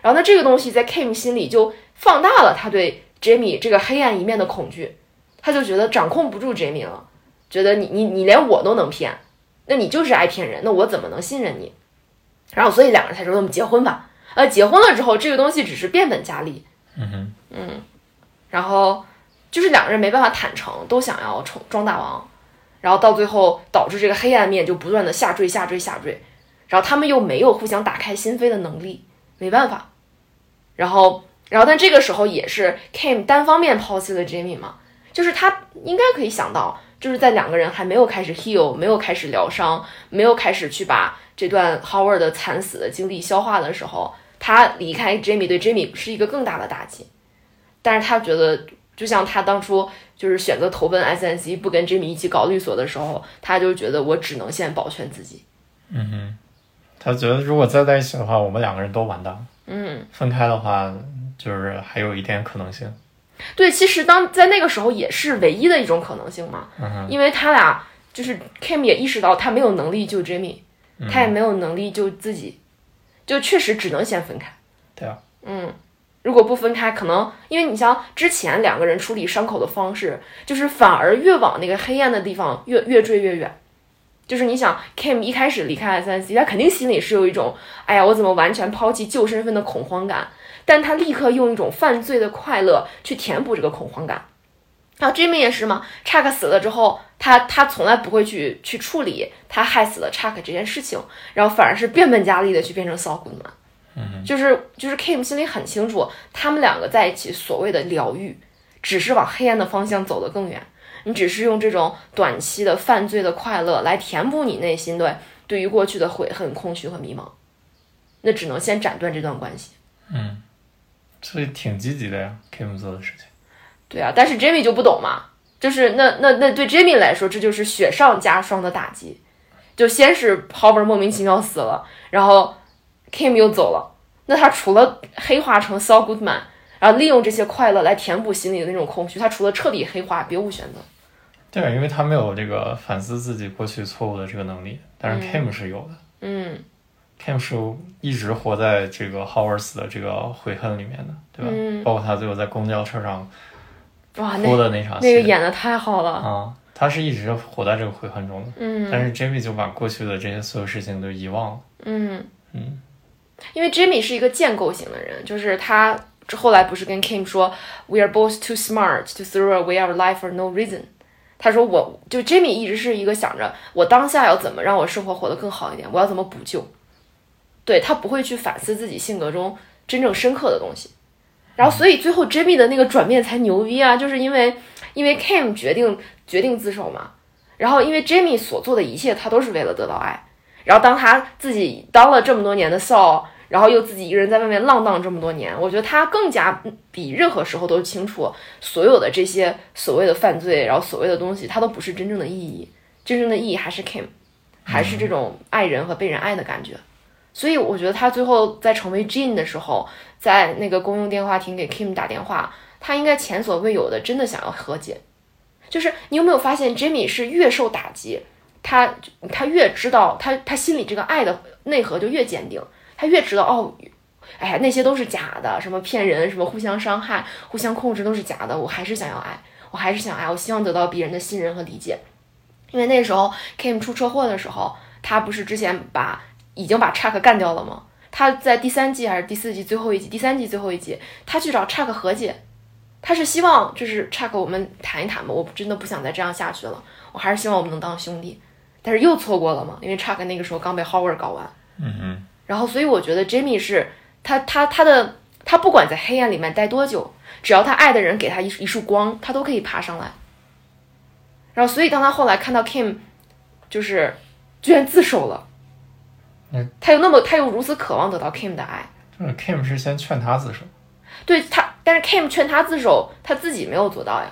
然后那这个东西在 Kim 心里就放大了他对 Jamie 这个黑暗一面的恐惧，他就觉得掌控不住 Jamie 了，觉得你你你连我都能骗，那你就是爱骗人，那我怎么能信任你？然后所以两个人才说我们结婚吧。呃，结婚了之后，这个东西只是变本加厉。嗯哼，嗯，然后就是两个人没办法坦诚，都想要冲装大王。然后到最后导致这个黑暗面就不断的下坠、下坠、下坠，然后他们又没有互相打开心扉的能力，没办法。然后，然后但这个时候也是 Kim 单方面抛弃了 Jamie 嘛，就是他应该可以想到，就是在两个人还没有开始 heal、没有开始疗伤、没有开始去把这段 Howard 的惨死的经历消化的时候，他离开 Jamie 对 Jamie 是一个更大的打击。但是他觉得，就像他当初。就是选择投奔 SNC，不跟 Jimmy 一起搞律所的时候，他就觉得我只能先保全自己。嗯哼，他觉得如果再在一起的话，我们两个人都完蛋。嗯，分开的话，就是还有一点可能性。对，其实当在那个时候也是唯一的一种可能性嘛，嗯哼，因为他俩就是 Kim 也意识到他没有能力救 Jimmy，他也没有能力救自己，就确实只能先分开。对啊，嗯。如果不分开，可能因为你像之前两个人处理伤口的方式，就是反而越往那个黑暗的地方越越坠越远。就是你想，Kim 一开始离开 SNC，他肯定心里是有一种，哎呀，我怎么完全抛弃旧身份的恐慌感，但他立刻用一种犯罪的快乐去填补这个恐慌感。然后 Jimmy 也是嘛，Chuck 死了之后，他他从来不会去去处理他害死了 Chuck 这件事情，然后反而是变本加厉的去变成 Saul Goodman。就是就是 Kim 心里很清楚，他们两个在一起所谓的疗愈，只是往黑暗的方向走得更远，你只是用这种短期的犯罪的快乐来填补你内心的对于过去的悔恨、空虚和迷茫，那只能先斩断这段关系。嗯，所以挺积极的呀，Kim 做的事情。对啊，但是 Jamie 就不懂嘛，就是那那那对 Jamie 来说，这就是雪上加霜的打击。就先是 Howard 莫名其妙死了，然后 Kim 又走了，那他除了黑化成 Saul Goodman，然后利用这些快乐来填补心里的那种空虚，他除了彻底黑化，别无选择。对，因为他没有这个反思自己过去错误的这个能力，但是 Kim 是有的。嗯 Kim 是一直活在这个 Howard 死的这个悔恨里面的，对吧？嗯包括他最后在公交车上哇，哭的那场戏，那个演的太好了。啊，他是一直活在这个悔恨中的。嗯但是 Jamie 就把过去的这些所有事情都遗忘了。嗯嗯，因为 Jamie 是一个建构型的人，就是他后来不是跟 Kim 说，We are both too smart to throw away our life for no reason。他说我就 Jimmy 一直是一个想着我当下要怎么让我生活活得更好一点，我要怎么补救。对他不会去反思自己性格中真正深刻的东西。然后所以最后 Jimmy 的那个转变才牛逼啊，就是因为因为 Kim 决定决定自首嘛，然后因为 Jimmy 所做的一切他都是为了得到爱。然后当他自己当了这么多年的 Saul，然后又自己一个人在外面浪荡这么多年，我觉得他更加比任何时候都清楚，所有的这些所谓的犯罪，然后所谓的东西，它都不是真正的意义，真正的意义还是 Kim，还是这种爱人和被人爱的感觉。所以我觉得他最后在成为 Jean 的时候，在那个公用电话亭给 Kim 打电话，他应该前所未有的真的想要和解。就是你有没有发现，Jimmy 是越受打击，他他越知道他他心里这个爱的内核就越坚定，他越知道哦，哎呀那些都是假的，什么骗人，什么互相伤害、互相控制都是假的，我还是想要爱，我还是想爱，我希望得到别人的信任和理解。因为那时候 Kim 出车祸的时候，他不是之前把已经把 Chuck 干掉了吗？他在第三季还是第四季最后一集？第三季最后一集，他去找 Chuck 和解，他是希望就是 Chuck 我们谈一谈吧，我真的不想再这样下去了，我还是希望我们能当兄弟。但是又错过了嘛，因为 Chuck 那个时候刚被 Howard 搞完，嗯嗯，然后所以我觉得 Jimmy 是他他他的他不管在黑暗里面待多久，只要他爱的人给他一一束光，他都可以爬上来。然后所以当他后来看到 Kim 就是居然自首了，嗯他又那么他又如此渴望得到 Kim 的爱，就是 Kim 是先劝他自首。对他，但是 Kim 劝他自首，他自己没有做到呀。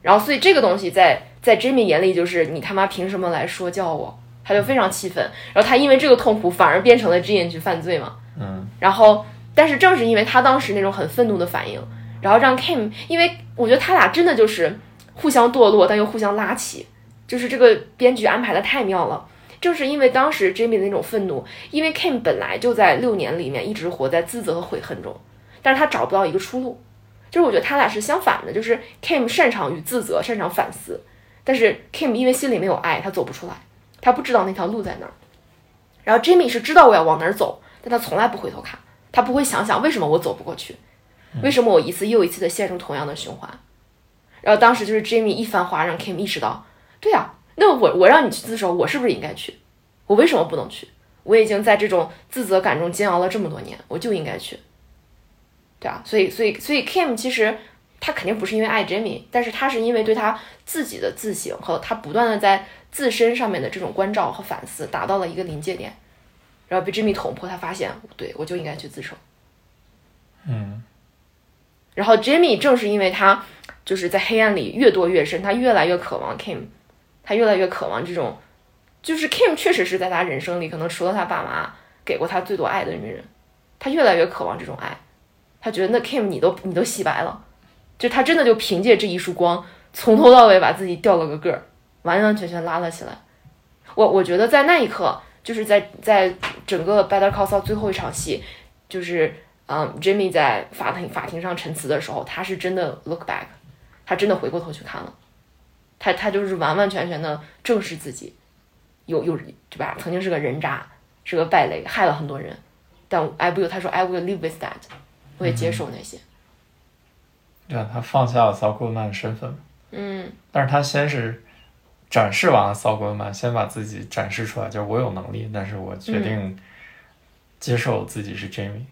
然后，所以这个东西在在 Jimmy 眼里就是你他妈凭什么来说教我？他就非常气愤。然后他因为这个痛苦，反而变成了 Jean 去犯罪嘛。嗯然后，但是正是因为他当时那种很愤怒的反应，然后让 Kim，因为我觉得他俩真的就是互相堕落，但又互相拉起，就是这个编剧安排的太妙了。正是因为当时 Jimmy 的那种愤怒，因为 Kim 本来就在六年里面一直活在自责和悔恨中，但是他找不到一个出路。就是我觉得他俩是相反的，就是 Kim 擅长于自责，擅长反思，但是 Kim 因为心里没有爱，他走不出来，他不知道那条路在哪儿。然后 Jimmy 是知道我要往哪儿走，但他从来不回头看，他不会想想为什么我走不过去，为什么我一次又一次的陷入同样的循环。然后当时就是 Jimmy 一番话让 Kim 意识到，对呀、那我我让你去自首，我是不是应该去？我为什么不能去？我已经在这种自责感中煎熬了这么多年，我就应该去。对啊，所以所以所以 Kim 其实他肯定不是因为爱 Jimmy，但是他是因为对他自己的自省和他不断的在自身上面的这种关照和反思达到了一个临界点，然后被 Jimmy 捅破，他发现对我就应该去自首。嗯然后 Jimmy 正是因为他就是在黑暗里越堕越深，他越来越渴望 Kim，他越来越渴望这种，就是 Kim 确实是在他人生里可能除了他爸妈给过他最多爱的女人，他越来越渴望这种爱，他觉得那 Kim 你都你都洗白了，就他真的就凭借这一束光，从头到尾把自己掉了个个儿，完完全全拉了起来。我我觉得在那一刻，就是在在整个 Better Call Saul 最后一场戏，就是嗯，Jimmy 在法庭法庭上陈词的时候，他是真的 look back，他真的回过头去看了，他他就是完完全全的正视自己，有有对吧？曾经是个人渣，是个败类，害了很多人，但 I will 他说 I will live with that，我也接受那些，对啊，他放下了骚戈曼的身份，嗯。但是他先是展示完了骚戈曼，先把自己展示出来，就是我有能力，但是我决定接受自己是 Jamie。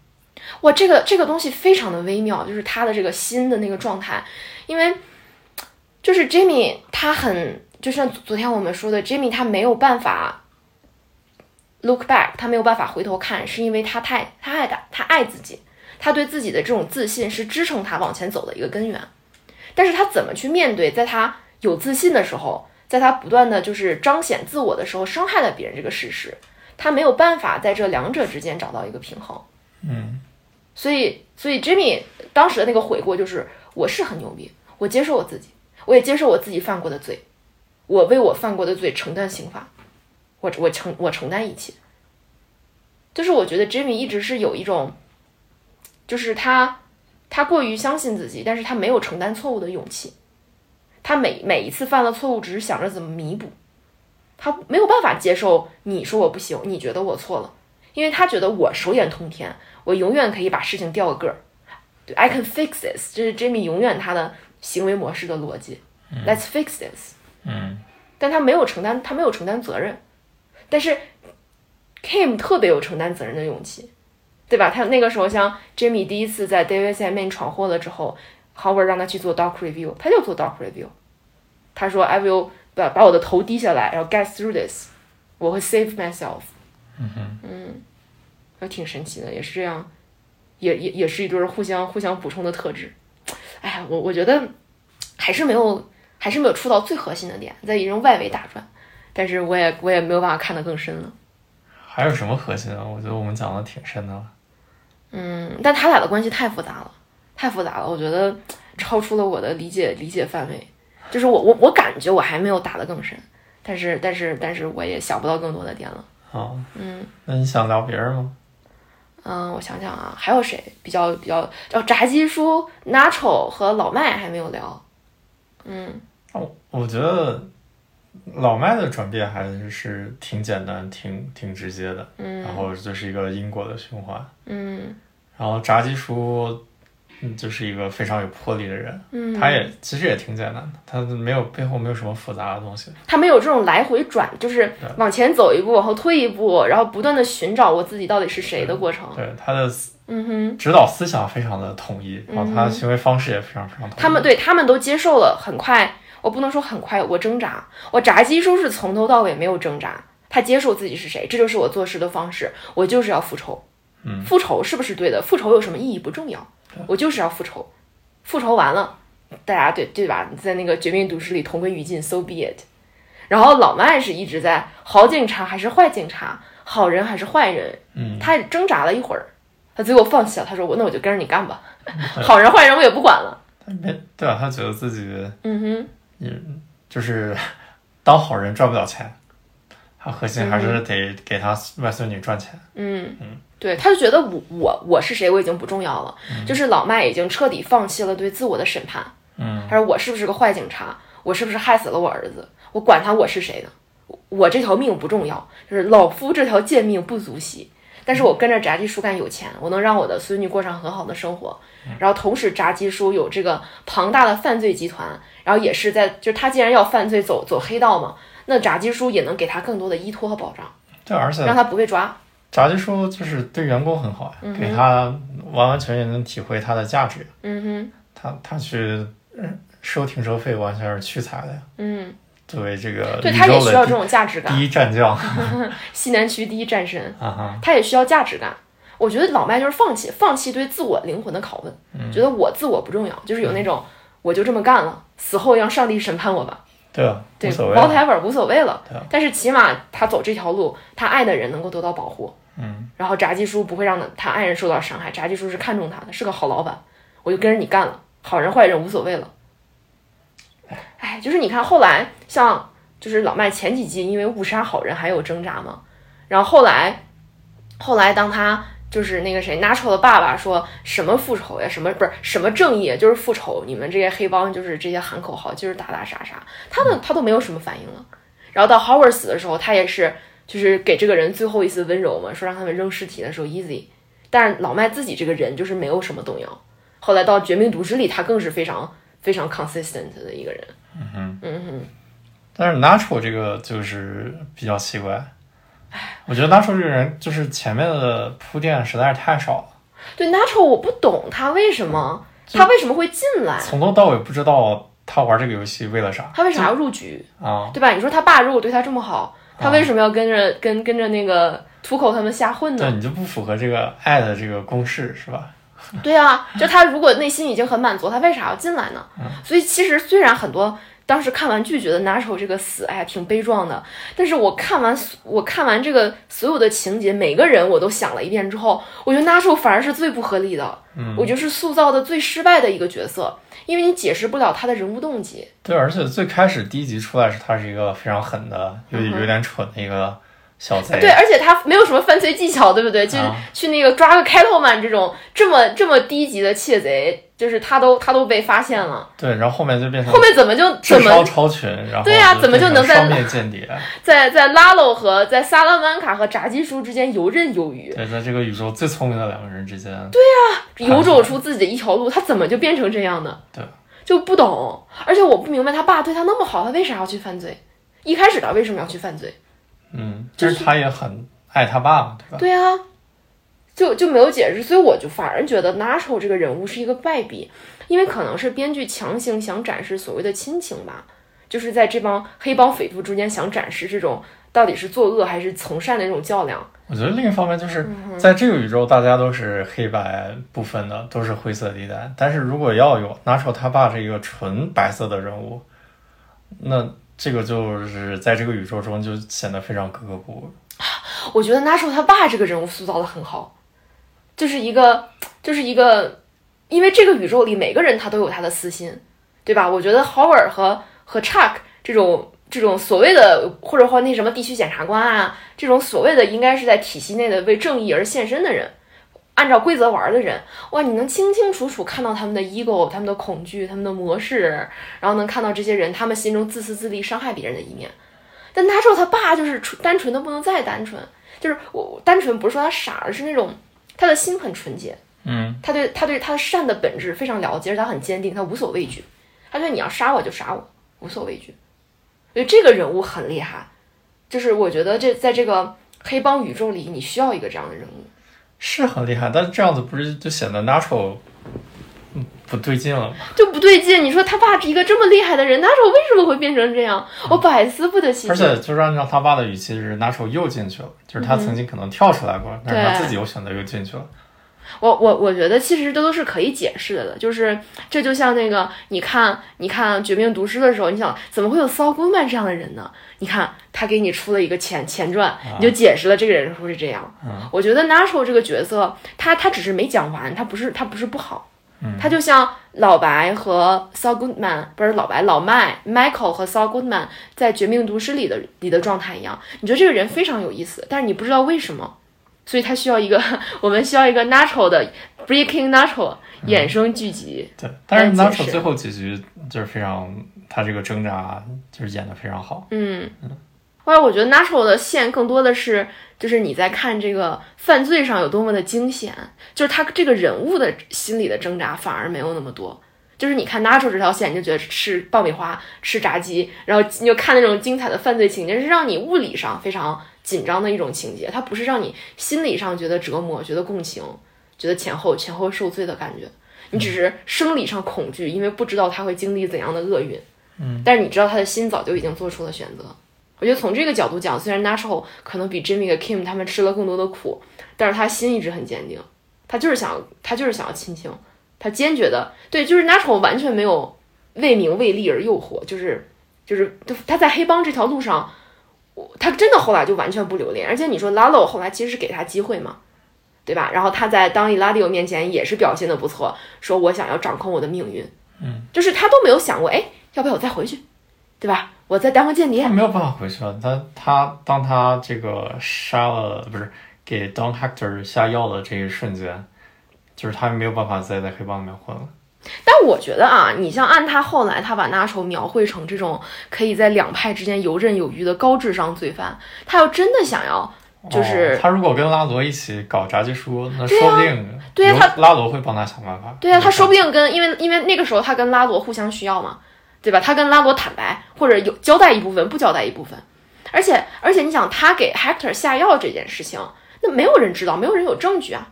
哇，这个这个东西非常的微妙，就是他的这个心的那个状态，因为就是 Jimmy 他很，就像昨天我们说的，Jimmy 他没有办法 look back，他没有办法回头看，是因为他太他爱他他爱自己，他对自己的这种自信是支撑他往前走的一个根源。但是他怎么去面对，在他有自信的时候，在他不断的就是彰显自我的时候，伤害了别人这个事实，他没有办法在这两者之间找到一个平衡。嗯所以，所以 Jimmy 当时的那个悔过就是，我是很牛逼，我接受我自己，我也接受我自己犯过的罪，我为我犯过的罪承担刑罚，我我承我承担一切。就是我觉得 Jimmy 一直是有一种，就是他他过于相信自己，但是他没有承担错误的勇气。他每每一次犯了错误，只是想着怎么弥补，他没有办法接受你说我不行，你觉得我错了，因为他觉得我手眼通天，我永远可以把事情调个个儿。对，I can fix this，这是 Jimmy 永远他的行为模式的逻辑。Let's fix this，嗯但他没有承担，他没有承担责任。但是 Kim 特别有承担责任的勇气，对吧？他那个时候像 Jimmy 第一次在 David Simon 闯祸了之后，Howard 让他去做 doc review，他就做 doc review。他说 I will 把把我的头低下来，然后 get through this，我会 save myself。嗯哼嗯，还挺神奇的，也是这样，也也也是一对儿互相互相补充的特质。哎呀，我我觉得还是没有还是没有触到最核心的点，在一种外围打转，但是我也我也没有办法看得更深了。还有什么核心啊？我觉得我们讲的挺深的了。嗯，但他俩的关系太复杂了，太复杂了，我觉得超出了我的理解理解范围。就是我我我感觉我还没有打得更深，但是但是但是我也想不到更多的点了。好，嗯那你想聊别人吗？嗯，我想想啊，还有谁比较比较？哦，炸鸡叔、Nacho 和老麦还没有聊。嗯我我觉得老麦的转变还是挺简单、挺挺直接的，嗯然后就是一个因果的循环。嗯然后炸鸡叔，嗯，就是一个非常有魄力的人，嗯，他也其实也挺简单的，他没有背后没有什么复杂的东西。他没有这种来回转，就是往前走一步，往后退一步，然后不断的寻找我自己到底是谁的过程。对他的嗯哼。指导思想非常的统一，然后他的行为方式也非常非常统一。他们对他们都接受了，很快，我不能说很快，我挣扎，我炸鸡叔是从头到尾没有挣扎，他接受自己是谁，这就是我做事的方式，我就是要复仇。嗯复仇是不是对的？复仇有什么意义不重要，我就是要复仇，复仇完了，大家对对吧？在那个《绝命毒师》里同归于尽，so be it。然后老麦是一直在好警察还是坏警察，好人还是坏人，嗯，他挣扎了一会儿，他最后放弃了，他说我那我就跟着你干吧，好人坏人我也不管了。他没对啊，他觉得自己嗯哼。就是当好人赚不了钱，他核心还是得给他外孙女赚钱。嗯嗯，对，他就觉得我我我是谁我已经不重要了，就是老麦已经彻底放弃了对自我的审判。嗯他说我是不是个坏警察？我是不是害死了我儿子？我管他我是谁呢？我我这条命不重要，就是老夫这条贱命不足惜。但是我跟着炸鸡叔干有钱，我能让我的孙女过上很好的生活。然后同时炸鸡叔有这个庞大的犯罪集团，然后也是在就是他既然要犯罪走走黑道嘛，那炸鸡叔也能给他更多的依托和保障，对，而且让他不被抓。炸鸡叔就是对员工很好呀，嗯给他完完全全能体会他的价值。嗯哼，他他去嗯收停车费完全是屈才的呀。嗯。作为这个对他也需要这种价值感。第第一战将，西南区第一战神，啊哈，他也需要价值感。我觉得老麦就是放弃，放弃对自我灵魂的拷问，嗯觉得我自我不重要，就是有那种我就这么干了，死后让上帝审判我吧，对啊，对无所谓啊。，whatever 无所谓了。啊。但是起码他走这条路，他爱的人能够得到保护，嗯，然后炸鸡叔不会让他爱人受到伤害，炸鸡叔是看中他的，是个好老板，我就跟着你干了，好人坏人无所谓了。哎，就是你看后来像就是老麦前几季因为误杀好人还有挣扎嘛，然后后来后来当他就是那个谁 Nacho 的爸爸说什么复仇呀，什么不是什么正义，就是复仇，你们这些黑帮就是这些喊口号，就是打打杀杀，他们他都没有什么反应了。然后到 Howard 死的时候，他也是就是给这个人最后一丝温柔嘛，说让他们扔尸体的时候 easy。但是老麦自己这个人就是没有什么动摇。后来到《绝命毒师》里，他更是非常非常 consistent 的一个人。嗯哼，嗯哼，但是 Nacho 这个就是比较奇怪。我觉得 Nacho 这个人就是前面的铺垫实在是太少了。对 Nacho 我不懂他为什么他为什么会进来，从头到尾不知道他玩这个游戏为了啥他为啥要入局，啊？对吧？你说他爸如果对他这么好，他为什么要跟着跟跟着那个土口他们瞎混呢？对你就不符合这个爱的这个公式是吧？对啊，就他如果内心已经很满足，他为啥要进来呢？所以其实虽然很多当时看完剧觉得 Nacho 这个死，哎呀挺悲壮的，但是我看完我看完这个所有的情节，每个人我都想了一遍之后，我觉得 Nacho 反而是最不合理的，嗯。我觉得是塑造的最失败的一个角色，因为你解释不了他的人物动机。对，而且最开始第一集出来是他是一个非常狠的，有有点蠢的一个小贼。对，而且他没有什么犯罪技巧，对不对？就、是去那个抓个开头曼这种这么这么低级的窃贼，就是他都他都被发现了，对，然后后面就变成后面怎么就智怎么超群，然后对呀怎么就能在双面间谍？在在拉洛和在萨拉曼卡和炸鸡叔之间游刃有余，对，在这个宇宙最聪明的两个人之间，对呀游走出自己的一条路，他怎么就变成这样的？对，就不懂。而且我不明白他爸对他那么好，他为啥要去犯罪？一开始他为什么要去犯罪？嗯，就是他也很爱他爸嘛，对吧？对啊，就就没有解释，所以我就反而觉得 Nacho 这个人物是一个败笔，因为可能是编剧强行想展示所谓的亲情吧，就是在这帮黑帮匪徒之间想展示这种到底是作恶还是从善的那种较量。我觉得另一方面就是嗯在这个宇宙，大家都是黑白不分的，都是灰色地带。但是如果要有 Nacho 他爸这个纯白色的人物，那这个就是在这个宇宙中就显得非常格格不入。我觉得 Nacho 他爸这个人物塑造的很好，就是一个就是一个，因为这个宇宙里每个人他都有他的私心，对吧？我觉得 Howard 和和 Chuck 这种这种所谓的或者说那什么地区检察官啊，这种所谓的应该是在体系内的为正义而献身的人。按照规则玩的人，哇，你能清清楚楚看到他们的 ego、他们的恐惧、他们的模式，然后能看到这些人他们心中自私自利、伤害别人的一面。但 Nacho 他爸就是纯单纯的不能再单纯，就是我我单纯不是说他傻，而是那种他的心很纯洁，嗯，他对他对他的善的本质非常了解，而且他很坚定，他无所畏惧，他觉得你要杀我就杀我，无所畏惧。所以这个人物很厉害，就是我觉得这在这个黑帮宇宙里，你需要一个这样的人物。是很厉害，但是这样子不是就显得 Nacho 嗯不对劲了吗？就不对劲，你说他爸是一个这么厉害的人，那时候为什么会变成这样？我百思不得其解。而且就是按照他爸的语气，是 Nacho 又进去了，就是他曾经可能跳出来过，但是他自己又选择又进去了。我我我觉得其实这都是可以解释的，就是这就像那个，你看你看《绝命毒师》的时候，你想怎么会有 Saul Goodman 这样的人呢？你看他给你出了一个前前传，你就解释了这个人会是这样。嗯我觉得 Nacho 这个角色，他他只是没讲完，他不是他不是不好，嗯他就像老白和 Saul Goodman 不是老白老麦 Michael 和 Saul Goodman 在《绝命毒师》里的里的状态一样，你觉得这个人非常有意思，但是你不知道为什么。所以它需要一个，我们需要一个 natural 的 breaking natural 衍生剧集。对，但是来解释 Nacho 最后结局就是非常，他这个挣扎就是演的非常好。嗯，后来我觉得 natural 的线更多的是，就是你在看这个犯罪上有多么的惊险，就是他这个人物的心理的挣扎反而没有那么多。就是你看 natural 这条线，你就觉得吃爆米花、吃炸鸡，然后你就看那种精彩的犯罪情节，是让你物理上非常紧张的一种情节，它不是让你心理上觉得折磨、觉得共情、觉得前后前后受罪的感觉。你只是生理上恐惧，因为不知道他会经历怎样的厄运。嗯，但是你知道他的心早就已经做出了选择。我觉得从这个角度讲，虽然 Natural 可能比 Jimmy 和 Kim 他们吃了更多的苦，但是他心一直很坚定，他就是想他就是想要亲情，他坚决的对，就是 Natural 完全没有为名为利而诱惑，就是就是他在黑帮这条路上，我他真的后来就完全不留恋，而且你说 Lalo 后来其实是给他机会嘛，对吧？然后他在当 Eladio 面前也是表现的不错，说我想要掌控我的命运，嗯，就是他都没有想过，哎，要不要我再回去，对吧？我再当个间谍他，没有办法回去了。他他当他这个杀了不是给 Don Hector 下药的这一瞬间，就是他没有办法再在黑帮里面混了。但我觉得啊，你像按他后来他把 Nacho 描绘成这种可以在两派之间游刃有余的高智商罪犯，他要真的想要，就是哦、他如果跟拉罗一起搞炸鸡叔，那说不定由对啊他拉罗会帮他想办法。对啊，他说不定跟因为因为那个时候他跟拉罗互相需要嘛，对吧？他跟拉罗坦白或者有交代一部分，不交代一部分，而且而且你想他给 Hector 下药这件事情，那没有人知道，没有人有证据啊。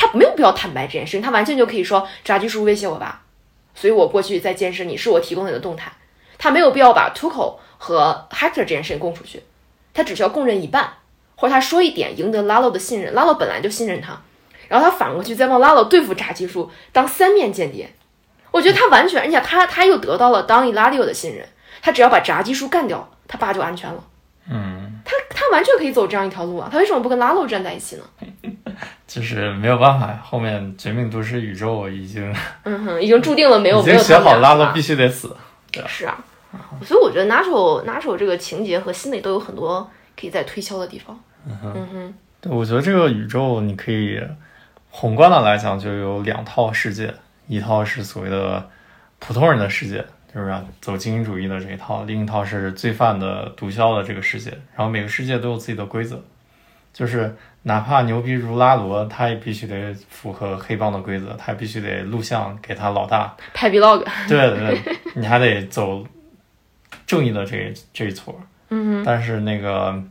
他没有必要坦白这件事情，他完全就可以说炸鸡叔威胁我吧，所以我过去在监视你，是我提供你的动态。他没有必要把 Tuco 和 Hector 这件事情供出去，他只需要供认一半，或者他说一点赢得 Lalo 的信任，Lalo 本来就信任他，然后他反过去再帮 Lalo 对付炸鸡叔，当三面间谍。我觉得他完全，而且他他又得到了当 Eladio 的信任，他只要把炸鸡叔干掉，他爸就安全了。嗯，他他完全可以走这样一条路啊，他为什么不跟 Lalo 站在一起呢？就是没有办法，后面《绝命毒师》宇宙已经嗯哼，已经注定了没有已 没有经写好拉了必须得死。是啊，所以我觉得 Nacho Nacho 这个情节和心理都有很多可以再推敲的地方。嗯哼，对，我觉得这个宇宙你可以宏观的来讲，就有两套世界，一套是所谓的普通人的世界，就是啊走精英主义的这一套；另一套是罪犯的毒枭的这个世界。然后每个世界都有自己的规则，就是哪怕牛逼如拉罗，他也必须得符合黑帮的规则，他必须得录像给他老大。拍 vlog，对对对，你还得走正义的这这一撮。嗯但是那个，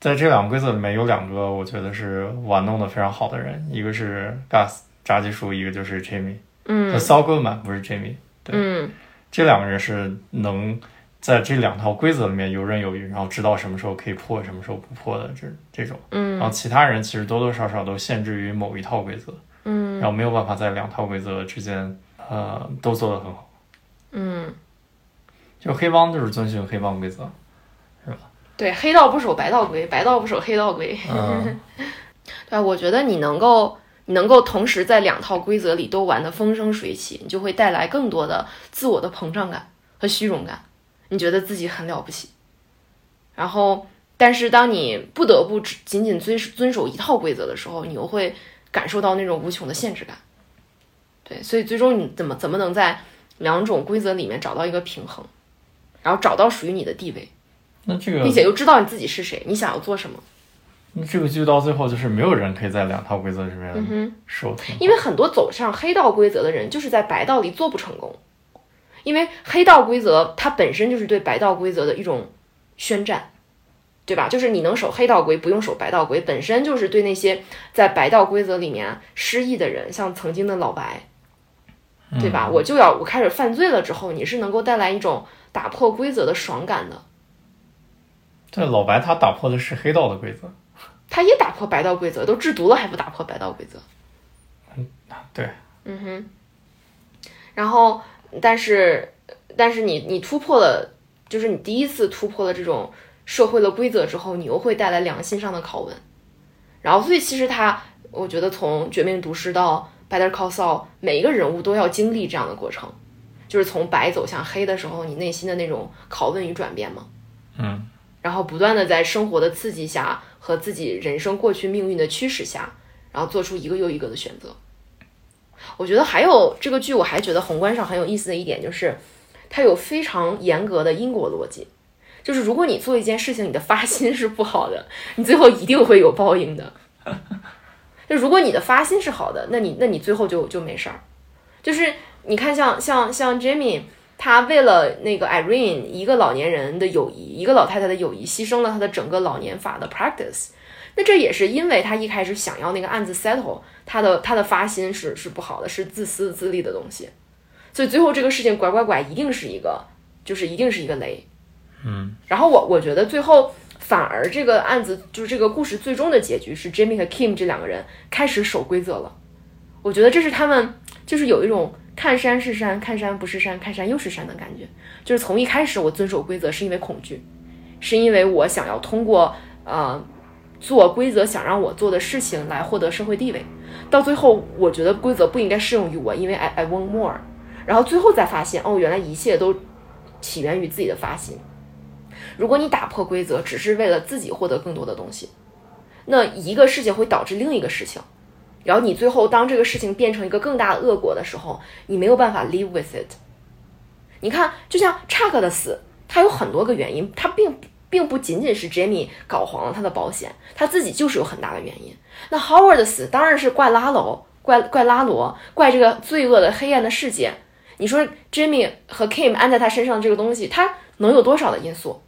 在这两个规则里面有两个，我觉得是玩弄的非常好的人，一个是 Gus 炸鸡叔，一个就是 Jimmy。嗯 Saul Goodman 不是 Jimmy 对嗯这两个人是能在这两套规则里面游刃有余，然后知道什么时候可以破，什么时候不破的这这种。嗯然后嗯其他人其实多多少少都限制于某一套规则，嗯然后没有办法在两套规则之间，呃，都做得很好。嗯，就黑帮就是遵循黑帮规则，是吧对，黑道不守白道规，白道不守黑道规。嗯，对，我觉得你能够，你能够同时在两套规则里都玩得风生水起，你就会带来更多的自我的膨胀感和虚荣感，你觉得自己很了不起。然后，但是当你不得不只仅仅遵遵守一套规则的时候，你又会感受到那种无穷的限制感。对，所以最终你怎么怎么能在两种规则里面找到一个平衡，然后找到属于你的地位，那这个并且又知道你自己是谁，你想要做什么。那这个剧到最后就是没有人可以在两套规则里面。受听，因为很多走上黑道规则的人，就是在白道里做不成功，因为黑道规则它本身就是对白道规则的一种宣战，对吧？就是你能守黑道规，不用守白道规，本身就是对那些在白道规则里面失意的人，像曾经的老白，对吧？我就要我开始犯罪了之后，你是能够带来一种打破规则的爽感的。但老白他打破的是黑道的规则，他也打破白道规则，都制毒了还不打破白道规则？嗯对，嗯哼，然后，但是，但是你你突破了，就是你第一次突破了这种社会的规则之后，你又会带来良心上的拷问。然后，所以其实他，我觉得从《绝命毒师》到《Better Call Saul》，每一个人物都要经历这样的过程，就是从白走向黑的时候，你内心的那种拷问与转变嘛。嗯，然后不断的在生活的刺激下和自己人生过去命运的驱使下，然后做出一个又一个的选择。我觉得还有这个剧，我还觉得宏观上很有意思的一点就是，它有非常严格的因果逻辑。就是如果你做一件事情，你的发心是不好的，你最后一定会有报应的。就如果你的发心是好的，那你那你最后就就没事儿。就是你看像像像 Jamie，他为了那个 Irene 一个老年人的友谊，一个老太太的友谊，牺牲了他的整个老年法的 practice。那这也是因为他一开始想要那个案子 settle，他的他的发心是是不好的，是自私自利的东西，所以最后这个事情拐拐拐一定是一个，就是一定是一个雷。嗯，然后我我觉得最后反而这个案子就是这个故事最终的结局是 Jimmy 和 Kim 这两个人开始守规则了。我觉得这是他们就是有一种看山是山，看山不是山，看山又是山的感觉。就是从一开始我遵守规则是因为恐惧，是因为我想要通过呃做规则想让我做的事情来获得社会地位，到最后我觉得规则不应该适用于我，因为 I I want more，然后最后再发现哦，原来一切都起源于自己的发心。如果你打破规则只是为了自己获得更多的东西，那一个事情会导致另一个事情，然后你最后当这个事情变成一个更大的恶果的时候，你没有办法 live with it。你看，就像查克的死，他有很多个原因，他并并不仅仅是 Jamie 搞黄了他的保险，他自己就是有很大的原因。那 Howard 的死当然是怪拉罗，怪怪拉罗，怪这个罪恶的黑暗的世界。你说 Jamie 和 Kim 安在他身上这个东西，他能有多少的因素？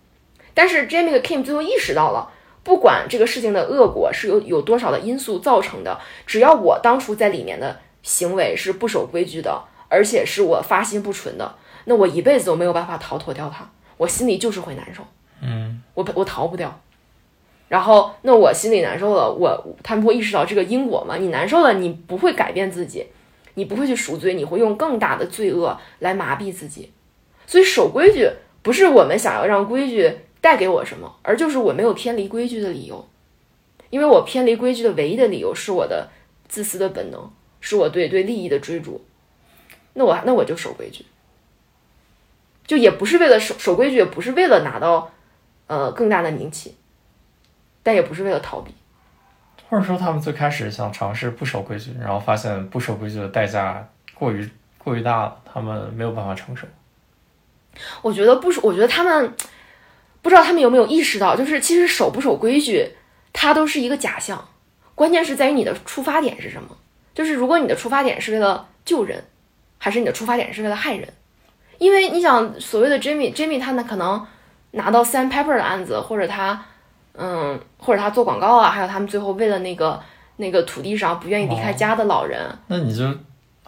但是 Jamie 和 Kim 最后意识到了，不管这个事情的恶果是有有多少的因素造成的，只要我当初在里面的行为是不守规矩的，而且是我发心不纯的，那我一辈子都没有办法逃脱掉它，我心里就是会难受，嗯，我我逃不掉。然后，那我心里难受了，我他们会意识到这个因果嘛？你难受了，你不会改变自己，你不会去赎罪，你会用更大的罪恶来麻痹自己。所以守规矩不是我们想要让规矩带给我什么，而就是我没有偏离规矩的理由。因为我偏离规矩的唯一的理由是我的自私的本能，是我对对利益的追逐。那我那我就守规矩，就也不是为了守守规矩，也不是为了拿到呃更大的名气。但也不是为了逃避，或者说他们最开始想尝试不守规矩，然后发现不守规矩的代价过于过于大了，他们没有办法承受。我觉得不守，我觉得他们不知道他们有没有意识到，就是其实守不守规矩，它都是一个假象，关键是在于你的出发点是什么。就是如果你的出发点是为了救人，还是你的出发点是为了害人？因为你想，所谓的 Jimmy，Jimmy 他呢可能拿到 Sam Pepper 的案子，或者他。嗯，或者他做广告啊，还有他们最后为了那个那个土地上不愿意离开家的老人，那你就，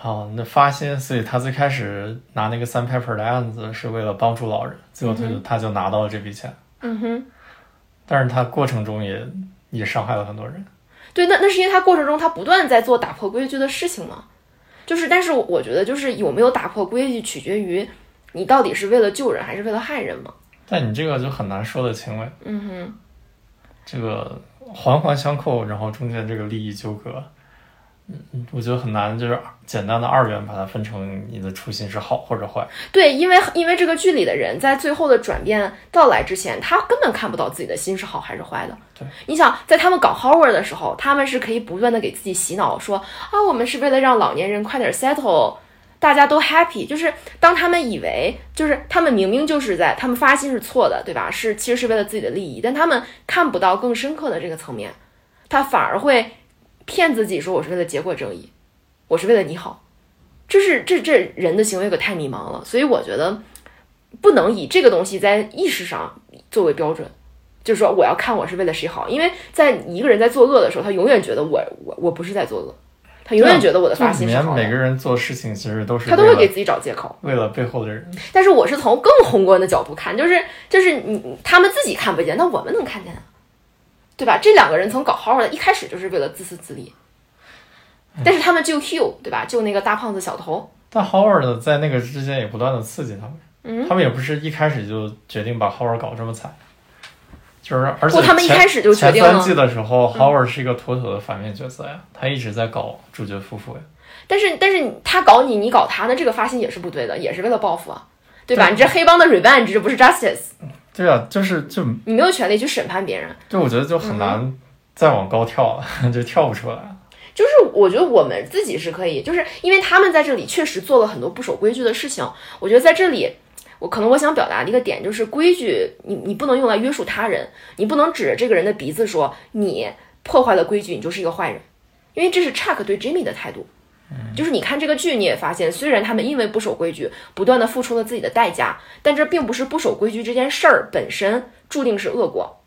哦，那发心，所以他最开始拿那个 Sam Pepper 的案子是为了帮助老人，最后他就他就拿到了这笔钱。嗯哼，但是他过程中也也伤害了很多人。对，那那是因为他过程中他不断在做打破规矩的事情嘛，就是，但是我觉得就是有没有打破规矩取决于你到底是为了救人还是为了害人嘛。但你这个就很难说得清了。嗯哼。这个环环相扣，然后中间这个利益纠葛，嗯，我觉得很难，就是简单的二元把它分成你的初心是好或者坏。对，因为因为这个剧里的人在最后的转变到来之前，他根本看不到自己的心是好还是坏的。对，你想在他们搞 Howard 的时候，他们是可以不断的给自己洗脑，说啊，我们是为了让老年人快点 settle。大家都 happy，就是当他们以为，就是他们明明就是在，他们发心是错的，对吧？是其实是为了自己的利益，但他们看不到更深刻的这个层面，他反而会骗自己说我是为了结果正义，我是为了你好，这是这这人的行为可太迷茫了。所以我觉得不能以这个东西在意识上作为标准，就是说我要看我是为了谁好，因为在一个人在作恶的时候，他永远觉得我我我不是在作恶。他永远觉得我的发心是好的。每个人做事情其实都是他都会给自己找借口，为了背后的人。但是我是从更宏观的角度看，就是就是你他们自己看不见，那我们能看见啊，对吧？这两个人从搞 Howard 一开始就是为了自私自利，但是他们救 Hugh 对吧？救那个大胖子小头。但 Howard 在那个之间也不断的刺激他们，嗯，他们也不是一开始就决定把 Howard 搞这么惨。就是，而且他们一开始就决定了。前三季的时候，Howard 是一个妥妥的反面角色呀，他一直在搞主角夫妇呀。但是，但是他搞你，你搞他，那这个发心也是不对的，也是为了报复啊，对吧？你这黑帮的 revenge 这不是 justice。对啊，就是就你没有权利去审判别人。对，我觉得就很难再往高跳了，就跳不出来。就是我觉得我们自己是可以，就是因为他们在这里确实做了很多不守规矩的事情，我觉得在这里。我可能我想表达的一个点就是规矩，你你不能用来约束他人，你不能指着这个人的鼻子说你破坏了规矩，你就是一个坏人，因为这是 Chuck 对 Jimmy 的态度。就是你看这个剧，你也发现，虽然他们因为不守规矩，不断的付出了自己的代价，但这并不是不守规矩这件事儿本身注定是恶果，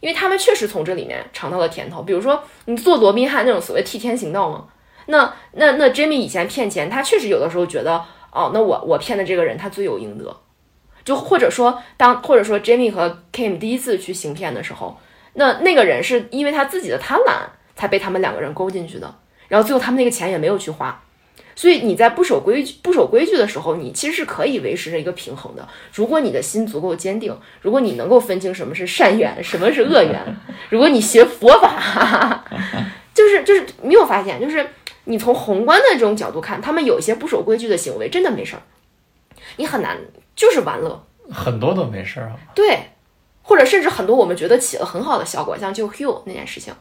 因为他们确实从这里面尝到了甜头。比如说，你做罗宾汉那种所谓替天行道嘛，那那那 Jimmy 以前骗钱，他确实有的时候觉得。哦，那我我骗的这个人他罪有应得，就或者说当或者说 Jamie 和 Kim 第一次去行骗的时候，那那个人是因为他自己的贪婪才被他们两个人勾进去的，然后最后他们那个钱也没有去花，所以你在不守规矩不守规矩的时候，你其实是可以维持着一个平衡的。如果你的心足够坚定，如果你能够分清什么是善缘，什么是恶缘，如果你学佛法，就是就是没有发现就是。你从宏观的这种角度看，他们有一些不守规矩的行为，真的没事儿，你很难就是玩乐，很多都没事儿啊。对，或者甚至很多我们觉得起了很好的效果，像救 Hugh 那件事情，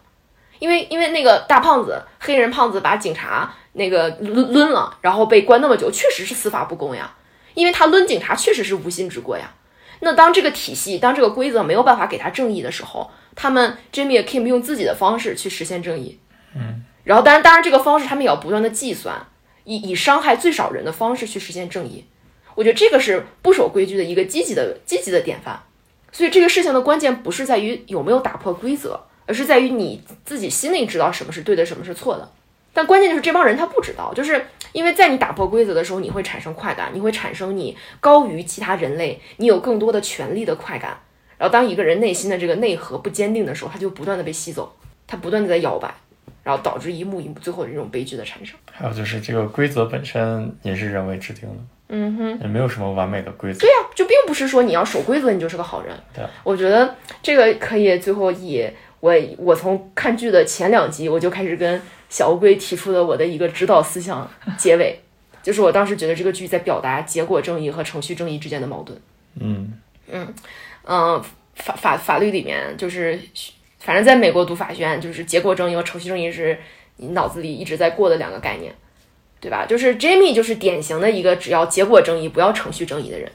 因为因为那个大胖子黑人胖子把警察那个抡抡了，然后被关那么久，确实是司法不公呀，因为他抡警察确实是无心之过呀。那当这个体系，当这个规则没有办法给他正义的时候，他们 Jimmy Kim 用自己的方式去实现正义，嗯。然后，当然，当然，这个方式他们也要不断的计算，以以伤害最少人的方式去实现正义。我觉得这个是不守规矩的一个积极的积极的典范。所以这个事情的关键不是在于有没有打破规则，而是在于你自己心里知道什么是对的，什么是错的。但关键就是这帮人他不知道，就是因为在你打破规则的时候，你会产生快感，你会产生你高于其他人类，你有更多的权利的快感。然后当一个人内心的这个内核不坚定的时候，他就不断的被吸走，他不断的在摇摆，然后导致一幕一幕最后的这种悲剧的产生。还有就是这个规则本身也是人为制定的，嗯哼。也没有什么完美的规则。对呀、就并不是说你要守规则你就是个好人。对，我觉得这个可以最后以我我从看剧的前两集我就开始跟小乌龟提出的我的一个指导思想结尾，就是我当时觉得这个剧在表达结果正义和程序正义之间的矛盾。嗯嗯，法法法律里面就是，反正在美国读法学院，就是结果正义和程序正义是你脑子里一直在过的两个概念，对吧？就是 Jamie 就是典型的一个只要结果正义不要程序正义的人，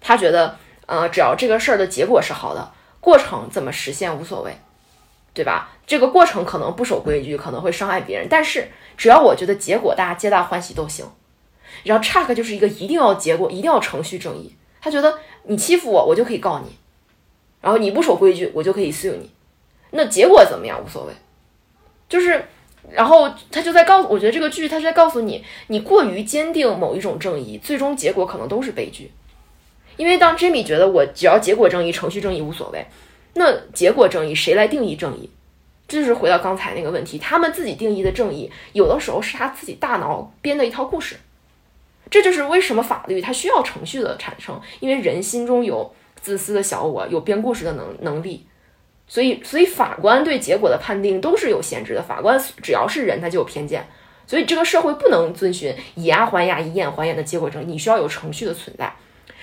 他觉得呃只要这个事儿的结果是好的，过程怎么实现无所谓，对吧？这个过程可能不守规矩，可能会伤害别人，但是只要我觉得结果大家皆大欢喜都行。然后 Chuck 就是一个一定要结果，一定要程序正义，他觉得你欺负我，我就可以告你，然后你不守规矩，我就可以 sue 你，那结果怎么样无所谓，就是，然后他就在告诉，我觉得这个剧他是在告诉你，你过于坚定某一种正义，最终结果可能都是悲剧，因为当 Jimmy 觉得我只要结果正义、程序正义无所谓，那结果正义谁来定义正义？这就是回到刚才那个问题，他们自己定义的正义，有的时候是他自己大脑编的一套故事。这就是为什么法律它需要程序的产生，因为人心中有自私的小我，有编故事的能能力，所以所以法官对结果的判定都是有限制的。法官只要是人，他就有偏见，所以这个社会不能遵循以牙还牙、以眼还眼的结果正义，你需要有程序的存在。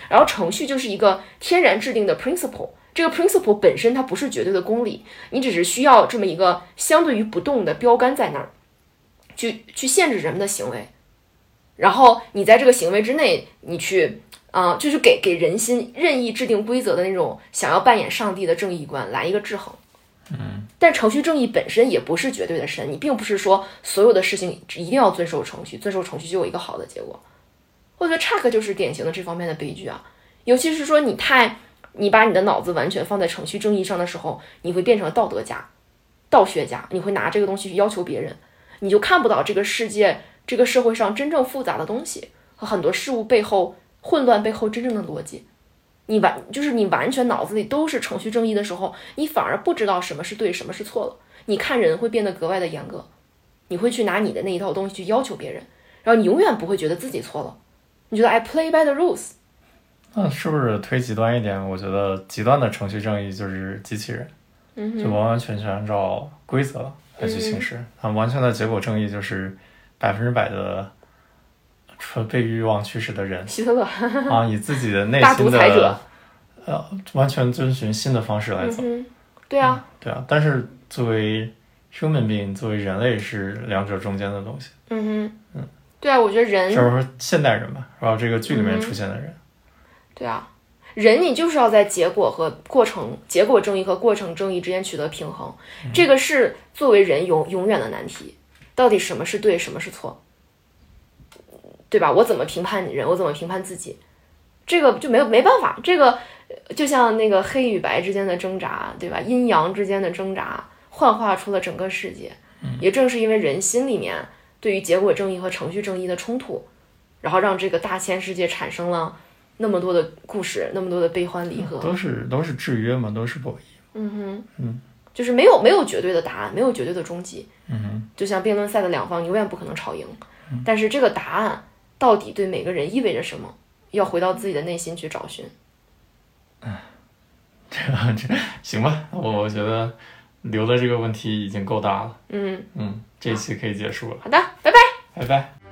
然后程序就是一个天然制定的 principle，这个 principle 本身它不是绝对的公理，你只是需要这么一个相对于不动的标杆在那儿，去去限制人们的行为。然后你在这个行为之内，你去，啊、就是给给人心任意制定规则的那种想要扮演上帝的正义观来一个制衡。嗯，但程序正义本身也不是绝对的神，你并不是说所有的事情一定要遵守程序，遵守程序就有一个好的结果。我觉得 Chuck 就是典型的这方面的悲剧啊，尤其是说你太你把你的脑子完全放在程序正义上的时候，你会变成道德家、道学家，你会拿这个东西去要求别人，你就看不到这个世界。这个社会上真正复杂的东西和很多事物背后混乱背后真正的逻辑，你完就是你完全脑子里都是程序正义的时候，你反而不知道什么是对，什么是错了。你看人会变得格外的严格，你会去拿你的那一套东西去要求别人，然后你永远不会觉得自己错了，你觉得 I play by the rules。那是不是推极端一点？我觉得极端的程序正义就是机器人，嗯就完完全全按照规则来去行事。他们完全的结果正义就是百分之百的纯被欲望驱使的人希特勒，啊，以自己的内 大心独裁者的呃完全遵循新的方式来走。嗯，对啊，对啊，但是作为 human being，作为人类是两者中间的东西，嗯哼，嗯对啊，我觉得人就是说现代人吧，然后这个剧里面嗯出现的人，对啊，人你就是要在结果和过程、结果正义和过程正义之间取得平衡，这个是作为人永永远的难题。到底什么是对，什么是错，对吧？我怎么评判人？我怎么评判自己？这个就没有没办法，这个呃就像那个黑与白之间的挣扎，对吧？阴阳之间的挣扎，幻化出了整个世界。也正是因为人心里面对于结果正义和程序正义的冲突，然后让这个大千世界产生了那么多的故事，那么多的悲欢离合。都是都是制约嘛，都是博弈。嗯哼，嗯，就是没有没有绝对的答案，没有绝对的终极。嗯哼，就像辩论赛的两方永远不可能吵赢，但是这个答案到底对每个人意味着什么，要回到自己的内心去找寻。这 这行吧，我我觉得留的这个问题已经够大了。嗯，嗯，这一期可以结束了，好的，拜拜。拜拜。